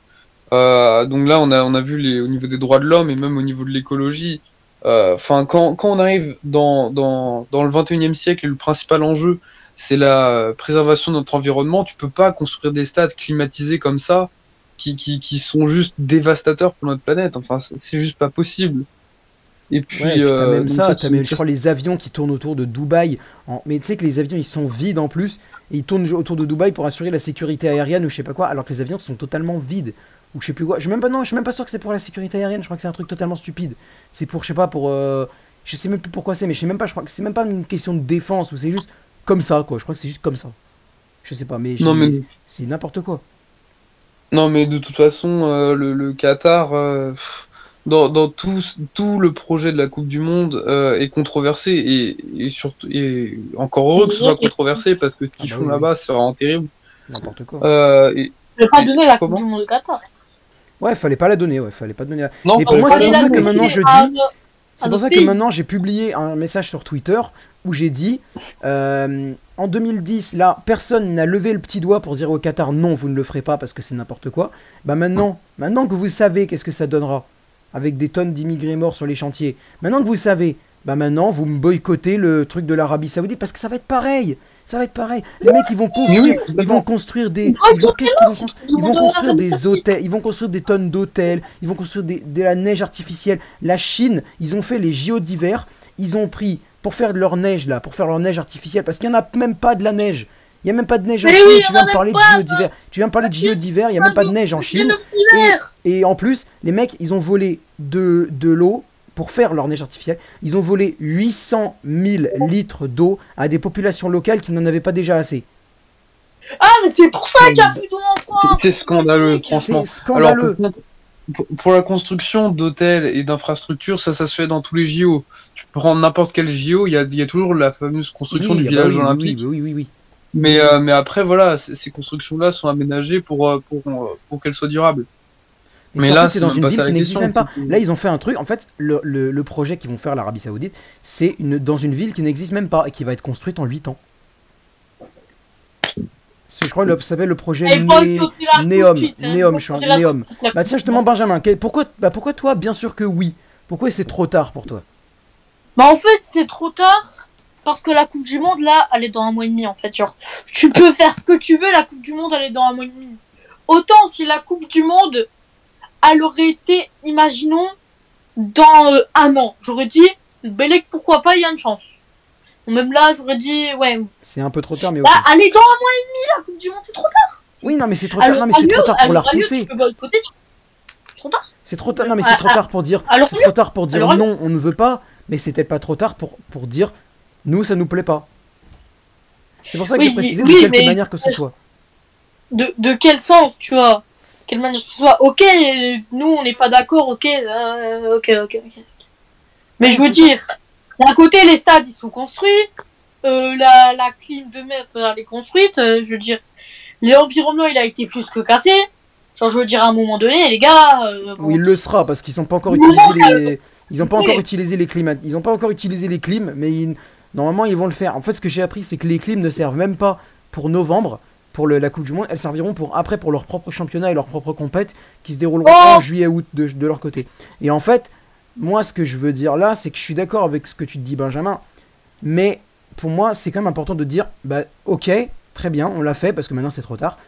Euh, donc là, on a, on a vu les, au niveau des droits de l'homme et même au niveau de l'écologie. euh, Enfin, quand, quand on arrive dans, dans, dans le 21e siècle et le principal enjeu, c'est la préservation de notre environnement, tu peux pas construire des stades climatisés comme ça qui, qui, qui sont juste dévastateurs pour notre planète. Enfin, c'est- juste pas possible. Et puis, Ouais, et puis t'as euh, même donc ça, t'as même, je crois, les avions qui tournent autour de Dubaï. En... Mais tu sais que les avions, ils sont vides en plus. Et ils tournent autour de Dubaï pour assurer la sécurité aérienne ou je sais pas quoi, alors que les avions sont totalement vides. Ou je sais plus quoi. Je suis même pas, non, je suis même pas sûr que c'est pour la sécurité aérienne. Je crois que c'est un truc totalement stupide. C'est pour, je sais pas, pour. euh, Je sais même plus pourquoi c'est, mais je sais même pas, je crois que c'est même pas une question de défense ou c'est juste comme ça, quoi. Je crois que c'est juste comme ça. Je sais pas, mais, Non, mais- c'est n'importe quoi. Non, mais de toute façon, euh, le, le Qatar, euh, dans, dans tout, tout le projet de la Coupe du Monde euh, est controversé et, et surtout et encore heureux que ce soit controversé parce que ce qu'ils Ah bah font oui, là-bas, c'est vraiment terrible. N'importe quoi. Euh, et- Je vais pas donner la Coupe du Monde au Qatar. Ouais, fallait pas la donner, ouais, fallait pas donner la... Non, Mais pour moi, c'est pour ça que maintenant je dis. Ah, C'est Un pour ça que maintenant j'ai publié un message sur Twitter où j'ai dit euh, en 2010 là personne n'a levé le petit doigt pour dire au Qatar non vous ne le ferez pas parce que c'est n'importe quoi. Bah maintenant maintenant que vous savez qu'est-ce que ça donnera avec des tonnes d'immigrés morts sur les chantiers. Maintenant que vous savez bah maintenant vous me boycottez le truc de l'Arabie Saoudite parce que ça va être pareil. Ça va être pareil. Les mecs ils vont construire ils vont construire des Ah, ils vont- qu'est-ce qu'ils vont construire ils vont des hôtels, ils vont construire des tonnes d'hôtels, ils vont construire des, de la neige artificielle. La Chine, ils ont fait les JO d'hiver, ils ont pris pour faire de leur neige là, pour faire leur neige artificielle, parce qu'il n'y en a même pas de la neige. Il n'y a même pas de neige en Chine, oui, tu viens de parler de JO d'hiver. Tu viens parler de JO d'hiver, il n'y a même pas de neige en Chine. Hiver. Et en plus, les mecs, ils ont volé de, de l'eau pour faire leur neige artificielle. Ils ont volé 800 000 litres d'eau à des populations locales qui n'en avaient pas déjà assez. Ah, mais c'est pour ça qu'il n'y a plus d'eau en France. C'est scandaleux, franchement. C'est Alors, scandaleux. contre, pour, pour la construction d'hôtels et d'infrastructures, ça, ça se fait dans tous les JO. Tu prends n'importe quel JO, il y a, il y a toujours la fameuse construction Oui, du ah bah village oui, oui, olympique. Oui, oui, oui, oui. Mais, euh, mais après, voilà, ces constructions-là sont aménagées pour, euh, pour, euh, pour qu'elles soient durables. Et Mais là, c'est dans une ville qui n'existe même pas. Là, ils ont fait un truc. En fait, le, le- le projet qu'ils vont faire l'Arabie Saoudite, c'est une, dans une ville qui n'existe même pas et qui va être construite en 8 ans. Je crois que ça s'appelle le projet Né- Néom. suite, hein. Néom, je Néom. Bah tiens, je te demande Benjamin, quel- pourquoi, bah, pourquoi toi, bien sûr que oui? Pourquoi c'est trop tard pour toi? Bah en fait c'est trop tard parce que la Coupe du Monde là elle est dans un mois et demi en fait genre tu peux faire ce que tu veux la Coupe du Monde elle est dans un mois et demi autant si la Coupe du Monde elle aurait été imaginons dans euh, un an j'aurais dit Belek pourquoi pas il y a une chance même là j'aurais dit ouais C'est un peu trop tard, mais là elle est dans un mois et demi la Coupe du Monde c'est trop tard Oui, non, mais c'est trop tard. Alors, Non, mais c'est trop tard pour la repousser. c'est trop tard C'est trop tard. Non, mais c'est Ah, trop tard pour dire. alors C'est trop tard pour dire non, on ne veut pas. Mais c'était pas trop tard pour pour dire nous, ça nous plaît pas. C'est pour ça que Oui, j'ai précisé oui, de quelque mais- manière que ce soit. de, de quel sens, tu vois? Quelle manière que ce soit Ok, nous on n'est pas d'accord, ok, euh, ok, ok, ok. Mais je veux dire, d'un côté les stades ils sont construits, euh, la, la clim de mètre elle est construite, euh, je veux dire, l'environnement il a été plus que cassé. Genre je veux dire à un moment donné, les gars. bon, Oui, il le sera parce qu'ils sont pas encore utilisé les. Ils ont pas encore utilisé les climats. Ils ont pas encore utilisé les clims, mais ils- normalement ils vont le faire. En fait, ce que j'ai appris, c'est que les clims ne servent même pas pour novembre, pour le- la Coupe du Monde. Elles serviront pour après pour leur propre championnat et leur propre compète qui se dérouleront Oh en juillet-août de, de leur côté. Et en fait, moi, ce que je veux dire là, c'est que je suis d'accord avec ce que tu te dis, Benjamin. Mais pour moi, c'est quand même important de dire, bah, ok, très bien, on l'a fait parce que maintenant c'est trop tard.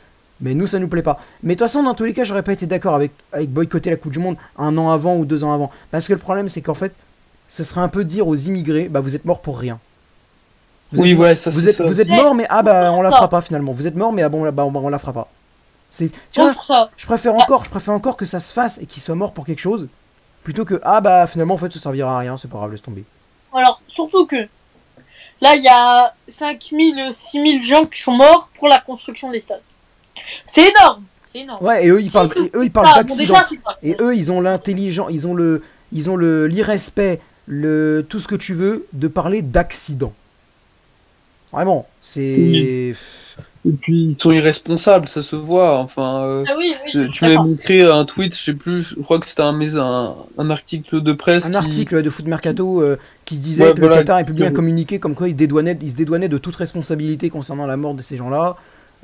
Mais nous, ça nous plaît pas. Mais de toute façon, dans tous les cas, j'aurais pas été d'accord avec, avec boycotter la Coupe du Monde un an avant ou deux ans avant. Parce que le problème, c'est qu'en fait, ce serait un peu dire aux immigrés, bah vous êtes morts pour rien. Vous Oui, êtes, ouais, ça vous êtes, ça. vous êtes Mais- morts, mais ah bah on la fera pas finalement. Vous êtes morts, mais ah bon, bah, on, on la fera pas. C'est, tu vois, Contre ça. je préfère encore, je préfère encore que ça se fasse et qu'il soit mort pour quelque chose, plutôt que ah bah finalement en fait ça servira à rien, c'est pas grave, laisse tomber. Alors, surtout que là, il y a 5000, 6000 gens qui sont morts pour la construction des stades. C'est énorme. C'est énorme. Ouais, et eux ils parlent, et eux ils parlent Ah, bon, d'accident. Et eux, ils ont l'intelligence, ils ont le, ils ont le l'irrespect, le tout ce que tu veux de parler d'accident. Vraiment, c'est. Et puis ils sont irresponsables, ça se voit. Enfin, euh, Ah oui, oui. tu, tu m'avais montré un tweet, je sais plus, je crois que c'était un, un, un article de presse. Un qui- article de Foot Mercato euh, qui disait Ouais, que voilà, le Qatar a publié un communiqué comme quoi il, dédouanait, il se dédouanait de toute responsabilité concernant la mort de ces gens-là.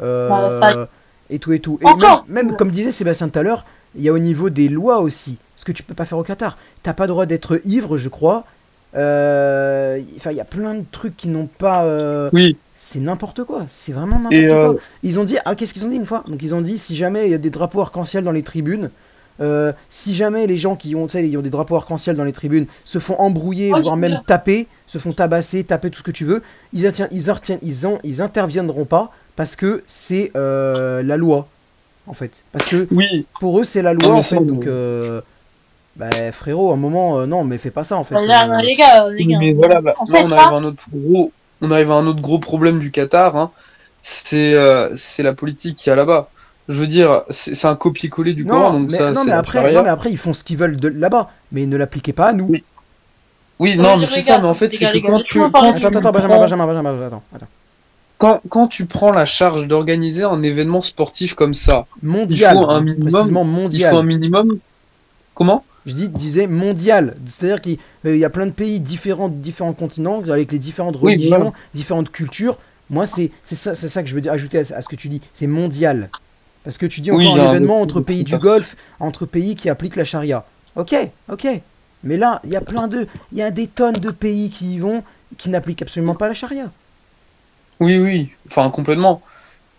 euh, Bah, ça- Et tout et tout. Et Encore même, même comme disait Sébastien tout à l'heure, il y a au niveau des lois aussi. Ce que tu peux pas faire au Qatar. T'as pas le droit d'être ivre, je crois. Euh, Enfin, il y a plein de trucs qui n'ont pas. euh, Oui, C'est n'importe quoi, c'est vraiment n'importe quoi. euh, Ils ont dit, ah qu'est-ce qu'ils ont dit une fois? Donc ils ont dit, si jamais il y a des drapeaux arc-en-ciel dans les tribunes, euh, si jamais les gens qui ont, tu sais, ils ont des drapeaux arc-en-ciel dans les tribunes se font embrouiller, Oh, voire même taper, se font tabasser, taper tout ce que tu veux, ils, ils, ils, en- ils interviendront pas parce que c'est euh, la loi, en fait. Parce que oui, pour eux c'est la Ah, loi en fait, donc... euh, bah frérot, à un moment, euh, non mais fais pas ça en fait. Là, Euh, les gars, les gars. mais voilà, là, En là, fait, on arrive à un autre gros, on arrive à un autre gros problème du Qatar. Hein. C'est, euh, c'est la politique qui a là-bas. Je veux dire, c'est un copier-coller du non, Coran. Donc mais, ça, non, mais après, charia. non mais après ils font ce qu'ils veulent de là-bas, mais ne l'appliquez pas à nous. Oui. Non, mais c'est ça, mais en fait, gars, gars, quand tu, quand tu Attends, attends, Benjamin, prends- Benjamin, Benjamin, attends, attends. quand, quand tu prends la charge d'organiser un événement sportif comme ça, Mondial, Il faut un minimum- précisément il mondial. faut un minimum. Comment? Je dis, disais mondial, c'est-à-dire qu'il euh, y a plein de pays différents, différents continents, avec les différentes Oui, religions, voilà. différentes cultures. Moi, c'est ça, ça que je veux dire, ajouter à, à ce que tu dis, c'est mondial. Parce que tu dis encore un événement entre pays du Golfe, entre pays qui appliquent la charia. Ok, ok. Mais là, il y a plein de, il y a des tonnes de pays qui y vont, qui n'appliquent absolument pas la charia. Oui, oui, enfin complètement.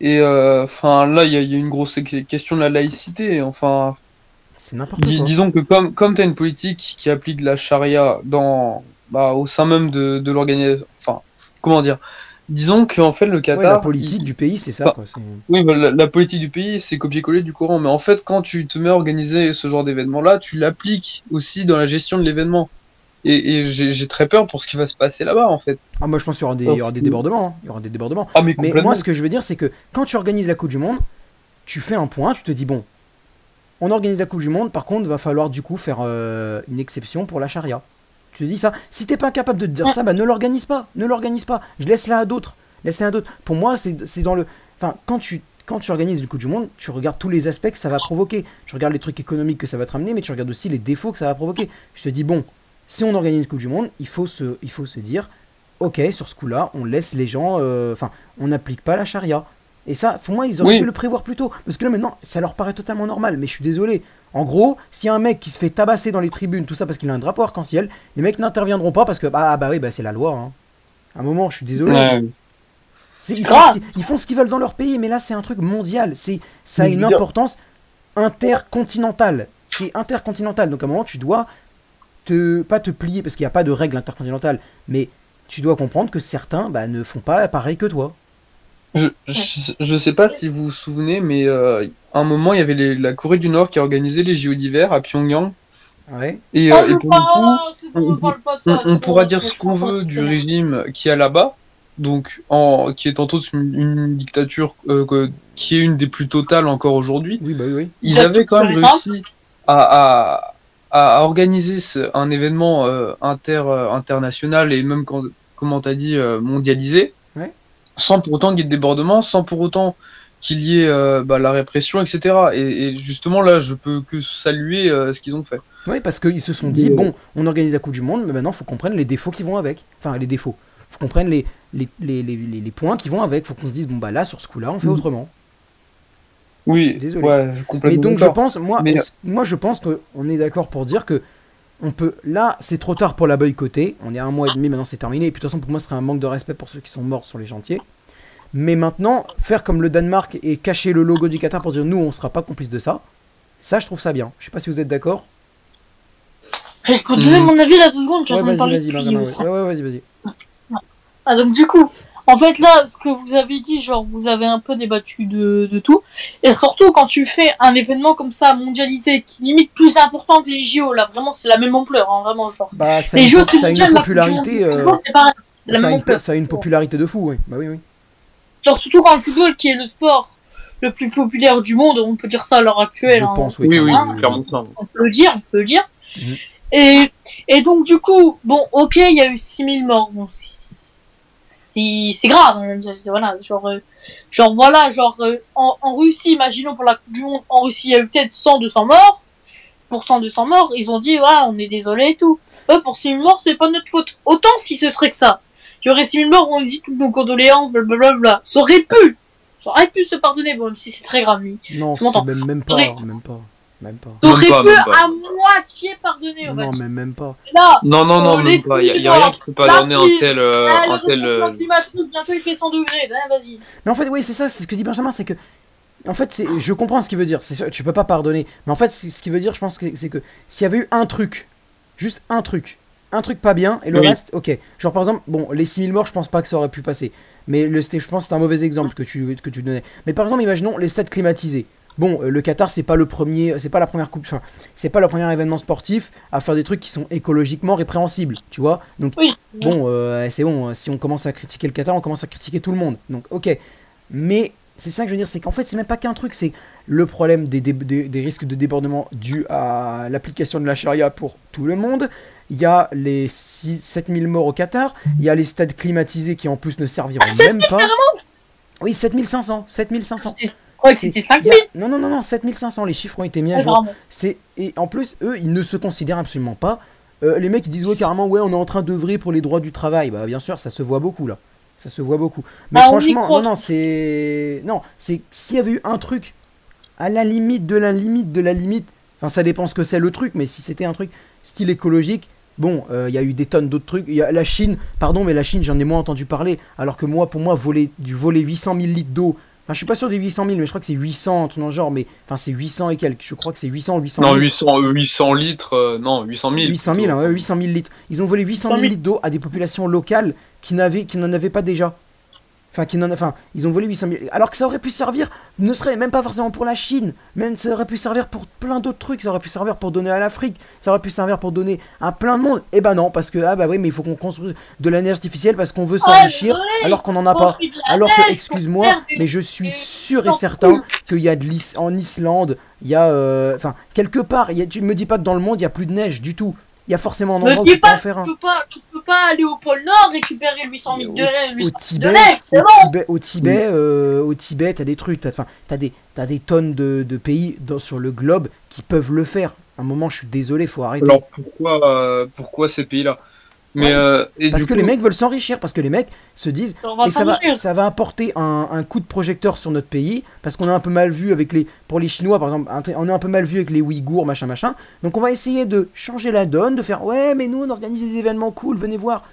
Et euh, enfin là, il y, y a une grosse que- question de la laïcité. Enfin, C'est n'importe quoi. disons que comme comme tu as une politique qui applique la charia dans bah, au sein même de, de l'organisation, enfin comment dire, disons qu'en fait le Ouais, Qatar, la politique il- du pays, c'est ça, quoi. oui, bah, la, la politique du pays, c'est copier-coller du Coran. Mais en fait, quand tu te mets à organiser ce genre d'événement-là, tu l'appliques aussi dans la gestion de l'événement. Et, et j'ai très peur pour ce qui va se passer là-bas, en fait. Ah, moi, je pense qu'il y aura des, il y aura des débordements. hein. Il y aura des débordements. Ah, mais Mais moi, ce que je veux dire, c'est que quand tu organises la Coupe du Monde, tu fais un point, tu te dis, bon, on organise la Coupe du Monde, par contre, va falloir du coup faire euh, une exception pour la charia. Tu te dis ça. Si t'es pas capable de te dire Ouais. ça, bah ne l'organise pas. Ne l'organise pas. Je laisse là à d'autres. Laisse-la à d'autres. Pour moi, c'est dans le. Enfin, quand tu. Quand tu organises une Coupe du Monde, tu regardes tous les aspects que ça va provoquer. Tu regardes les trucs économiques que ça va te ramener, mais tu regardes aussi les défauts que ça va provoquer. Je te dis, bon, si on organise une Coupe du Monde, il faut se, il faut se dire, ok, sur ce coup-là, on laisse les gens, euh, enfin, on n'applique pas la charia. Et ça, pour moi, ils auraient Oui. dû le prévoir plus tôt. Parce que là, maintenant, ça leur paraît totalement normal. Mais je suis désolé. En gros, s'il y a un mec qui se fait tabasser dans les tribunes, tout ça parce qu'il a un drapeau arc-en-ciel, les mecs n'interviendront pas parce que, bah, bah oui, bah, c'est la loi. hein. À un moment, je suis désolé. Ouais. C'est- Ils font, ce qu'ils- ils font ce qu'ils veulent dans leur pays, mais là, c'est un truc mondial. C'est, ça a une importance intercontinentale. C'est intercontinental. Donc, à un moment, tu dois te, pas te plier parce qu'il n'y a pas de règle intercontinentale, mais tu dois comprendre que certains bah, ne font pas pareil que toi. Je, je, je sais pas si vous vous souvenez, mais euh, à un moment, il y avait les- la Corée du Nord qui a organisé les JO d'hiver à Pyongyang. Ouais. Et, Oh, euh, et mais pour le coup, on- pourra dire ce qu'on veut du régime qui est là-bas, donc en, qui est en toute une, une dictature euh, que- qui est une des plus totales encore aujourd'hui. Oui, bah oui, oui. Ils avaient quand même réussi à, à, à organiser ce- un événement euh, inter, euh, international et même, quand, comment t'as dit, euh, mondialisé. Sans pour autant qu'il y ait de débordements, sans pour autant qu'il y ait euh, bah, la répression, etc. Et, et justement, là, je peux que saluer euh, ce qu'ils ont fait. Oui, parce qu'ils se sont dit, Mais- bon, on organise la Coupe du Monde, mais maintenant, il faut qu'on prenne les défauts qui vont avec. Enfin, les défauts. faut qu'on prenne les, les, les, les, les- points qui vont avec. faut qu'on se dise, bon, bah là, sur ce coup-là, on fait Mhm. autrement. Oui, Désolé. ouais, je Mais complètement donc, je pense, moi, Mais- moi je pense qu'on est d'accord pour dire que on peut. Là, c'est trop tard pour la boycotter. On est à un mois et demi, maintenant c'est terminé. Et puis, de toute façon, pour moi, ce serait un manque de respect pour ceux qui sont morts sur les chantiers. Mais maintenant, faire comme le Danemark et cacher le logo du Qatar pour dire nous, on sera pas complice de ça, ça, je trouve ça bien. Je sais pas si vous êtes d'accord. Je peux donner Mhm. mon avis là deux secondes, Ouais, Benjamin. ouais, ouais, vas-y, vas-y. Ah donc du coup, en fait là, ce que vous avez dit, genre vous avez un peu débattu de, de tout, et surtout quand tu fais un événement comme ça mondialisé, qui limite plus important que les JO, là vraiment c'est la même ampleur, hein, vraiment genre. Bah, ça a Les une, JO c'est une popularité. euh, c'est pareil, c'est la ça, a même une, ampleur. ça a une popularité de fou, oui. Bah oui, oui. Genre surtout quand le football qui est le sport le plus populaire du monde, on peut dire ça à l'heure actuelle. Je hein. pense, oui. Oui, oui, clairement, clairement ça. on peut le dire, on peut le dire. Mhm. Et, et donc, du coup, bon, ok, il y a eu 6000 morts. Bon, c'est- grave. hein, voilà, genre, euh, genre, voilà, genre, euh, en, en Russie, imaginons pour la Coupe du Monde, en Russie, il y a eu peut-être 100, 200 morts. Pour 100, 200 morts, ils ont dit, ouais, on est désolé et tout. Eux, pour 6000 morts, c'est pas notre faute. Autant si ce serait que ça. Il y aurait 6000 morts, on dit toutes nos condoléances, blablabla. Ça aurait pu. Ça aurait pu se pardonner, bon, même si c'est très grave, lui. Non, c'est même, même pas, même pas, même pas. Pas, pu à moitié pardonner, on va Non, mais même pas. Là, Non, non, non, même pas. Il y, a- rien qui peut pas la donner un pluie, tel. euh, Ah, le un tel euh, climatique, bientôt il fait 100 degrés, ouais, vas-y. Mais en fait, oui, c'est ça, c'est ce que dit Benjamin, c'est que. En fait, c'est, je comprends ce qu'il veut dire. Tu peux pas pardonner. Mais en fait, c'est- ce qu'il veut dire, je pense que c'est que s'il y avait eu un truc, juste un truc, un truc pas bien, et le Oui. reste, ok. Genre par exemple, bon, les 6000 morts, je pense pas que ça aurait pu passer. Mais le, je pense que c'est un mauvais exemple que tu, que tu donnais. Mais par exemple, imaginons les stades climatisés. Bon, euh, le Qatar, c'est pas le premier, c'est pas la première coupe, enfin, c'est pas le premier événement sportif à faire des trucs qui sont écologiquement répréhensibles, tu vois. Donc Oui. Bon, euh, c'est bon, euh, si on commence à critiquer le Qatar, on commence à critiquer tout le monde. Donc, ok. Mais c'est ça que je veux dire, c'est qu'en fait, c'est même pas qu'un truc, c'est le problème des, dé- des, des risques de débordement dus à l'application de la charia pour tout le monde. Il y a les 6, 7000 morts au Qatar. Il y a les stades climatisés qui en plus ne serviront même pas. Oui, 7500. 7500. Crois que c'était Il y 5000. a- Non, non, non, non, 7500. Les chiffres ont été mis à jour. C'est et en plus eux ils ne se considèrent absolument pas. Euh, les mecs ils disent ouais carrément ouais on est en train d'œuvrer pour les droits du travail. Bah bien sûr ça se voit beaucoup là. Ça se voit beaucoup. Mais Bah, franchement non non c'est non c'est s'il y avait eu un truc à la limite de la limite de la limite. Enfin ça dépend ce que c'est le truc mais si c'était un truc style écologique. Bon, euh, il y a eu des tonnes d'autres trucs. Y a la Chine, pardon, mais la Chine, j'en ai moins entendu parler. Alors que moi, pour moi, voler, du voler 800 000 litres d'eau. Enfin, je suis pas sûr des 800 000, mais je crois que c'est 800, un truc dans le genre. Mais enfin, c'est 800 et quelques. Je crois que c'est 800 ou 800 Non, 000. 800, 800 litres, euh, non, 800 000. 800 000, plutôt. hein, ouais, 800 000 litres. Ils ont volé 800 000 800 000 litres d'eau à des populations locales qui n'en avaient pas déjà. Enfin, qui n'en, enfin, ils ont volé 800 000. Alors que ça aurait pu servir, ne serait même pas forcément pour la Chine, même ça aurait pu servir pour plein d'autres trucs. Ça aurait pu servir pour donner à l'Afrique, ça aurait pu servir pour donner à plein de monde. Et bah non, parce que ah bah oui, mais il faut qu'on construise de la neige artificielle parce qu'on veut s'enrichir, alors qu'on n'en a pas. Alors que, excuse-moi, mais je suis sûr et certain qu'il y a de l'Is en Islande, il y a, euh, enfin, quelque part, il y a, tu me dis pas que dans le monde il y a plus de neige du tout. Il y a forcément un endroit où tu peux pas en faire un. Tu peux pas, tu peux pas aller au pôle Nord récupérer 800 000 de, Au- 800 au 000 Tibet, de neige, c'est au. Tibet, au Tibet, euh, au Tibet, t'as des trucs, t'as, des, t'as des tonnes de, de pays dans- sur le globe qui peuvent le faire. À un moment, je suis désolé, faut arrêter. Alors pourquoi, euh, pourquoi ces pays-là? Mais Ouais. euh, et parce du que coup, les mecs veulent s'enrichir, parce que les mecs se disent, va et ça va, ça va apporter un, un coup de projecteur sur notre pays, parce qu'on a un peu mal vu avec les, pour les Chinois par exemple, on est un peu mal vu avec les Ouïghours, machin, machin. Donc on va essayer de changer la donne, de faire, ouais, mais nous on organise des événements cool, venez voir.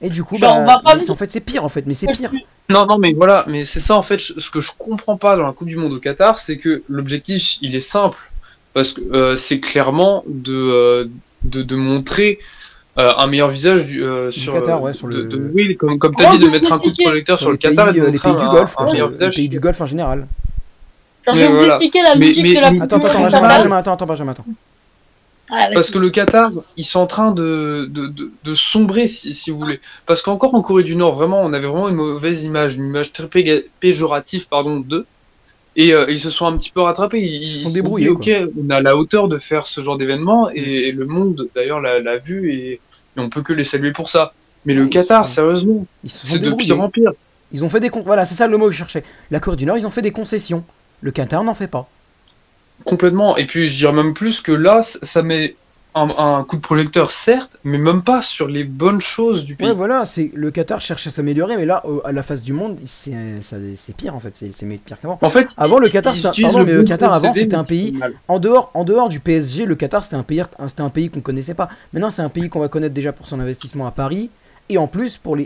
Et du coup, Genre, bah, on va pas mais en fait c'est pire en fait, mais c'est pire. Non, non, mais voilà, mais c'est ça en fait, ce que je comprends pas dans la Coupe du Monde au Qatar, c'est que l'objectif, il est simple, parce que euh, c'est clairement de, euh, de, de montrer euh, un meilleur visage du, euh, sur, Qatar, euh, ouais, sur de- le- de- oui, comme, comme Oh, t'as dit, de vous mettre un coup de projecteur sur, Sur le pays, Qatar les pays du Golfe, quoi, les pays du Golfe en général. Genre, je vais vous voilà. expliquer la logique mais- de la Attends, du attends, Benjamin, attends, attends, Benjamin, attends. Ah, Parce que le Qatar, ils sont en train de, de, de, de sombrer, si, si vous voulez. Parce qu'encore en Corée du Nord, vraiment, on avait vraiment une mauvaise image, une image très péjorative, pardon, d'eux. Et euh, ils se sont un petit peu rattrapés. Ils, Ils se sont dit, débrouillés, ok, on a la hauteur de faire ce genre d'événement, et, et le monde, d'ailleurs, l'a l'a vu, et, et on peut que les saluer pour ça. Mais le ils Qatar, sont- sérieusement, Ils se sont c'est de pire en pire. Ils ont fait des con... Voilà, c'est ça le mot que je cherchais. La Corée du Nord, ils ont fait des concessions. Le Qatar n'en fait pas. Complètement. Et puis, je dirais même plus que là, ça met un, un coup de projecteur, certes, mais même pas sur les bonnes choses du pays. Ouais, voilà, c'est le Qatar cherche à s'améliorer, mais là, à la face du monde, c'est pire en fait, c'est pire qu'avant. En fait, Avant, le Qatar, c'était un- utilisent pardon, mais le bon Qatar avant, procédé, c'était un mais pays en dehors, en dehors du PSG, le Qatar, c'était un pays, c'était un pays qu'on connaissait pas. Maintenant, c'est un pays qu'on va connaître déjà pour son investissement à Paris. Et en plus, pour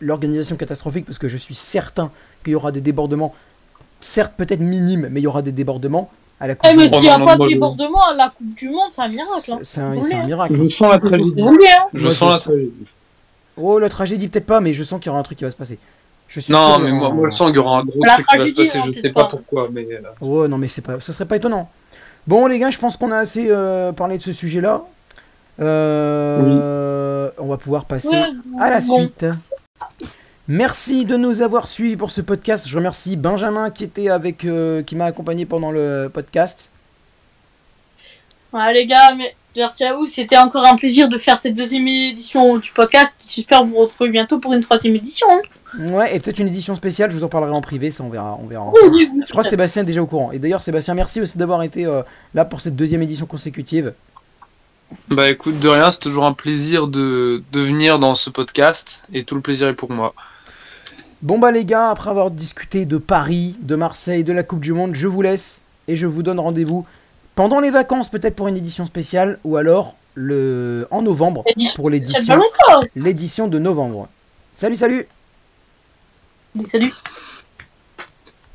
l'organisation catastrophique, parce que je suis certain qu'il y aura des débordements, certes peut-être minimes, mais il y aura des débordements. À la Coupe Eh, du mais Monde. je dis pas de débordement à la Coupe du Monde, c'est un miracle. Hein. C'est- un, miracle. Je sens la tragédie. voulez, hein Je Moi, sens la sens- tragédie. Oh, la tragédie, peut-être pas, mais je sens qu'il y aura un truc qui va se passer. Je suis Non, sûr, mais moi, hein. moi, je sens qu'il y aura un gros La truc qui va se passer. non, Je sais peut-être pas pas. pourquoi, mais. Oh non mais c'est pas, ça serait pas étonnant. Bon les gars, je pense qu'on a assez euh, parlé de ce sujet-là. Euh, On va pouvoir passer à la bon. suite. Merci de nous avoir suivis pour ce podcast. Je remercie Benjamin qui était avec, euh, qui m'a accompagné pendant le podcast. Ouais, les gars, mais merci à vous. C'était encore un plaisir de faire cette deuxième édition du podcast. J'espère vous retrouver bientôt pour une troisième édition. hein. Ouais, et peut-être une édition spéciale. Je vous en parlerai en privé, ça on verra, on verra. Oui. Je crois que Sébastien est déjà au courant. Et d'ailleurs Sébastien, merci aussi d'avoir été euh, là pour cette deuxième édition consécutive. Bah écoute, de rien, c'est toujours un plaisir de, de venir dans ce podcast et tout le plaisir est pour moi. Bon bah les gars, après avoir discuté de Paris, de Marseille, de la Coupe du Monde, je vous laisse et je vous donne rendez-vous pendant les vacances peut-être pour une édition spéciale ou alors le en novembre pour l'édition l'édition de novembre. Salut salut Salut.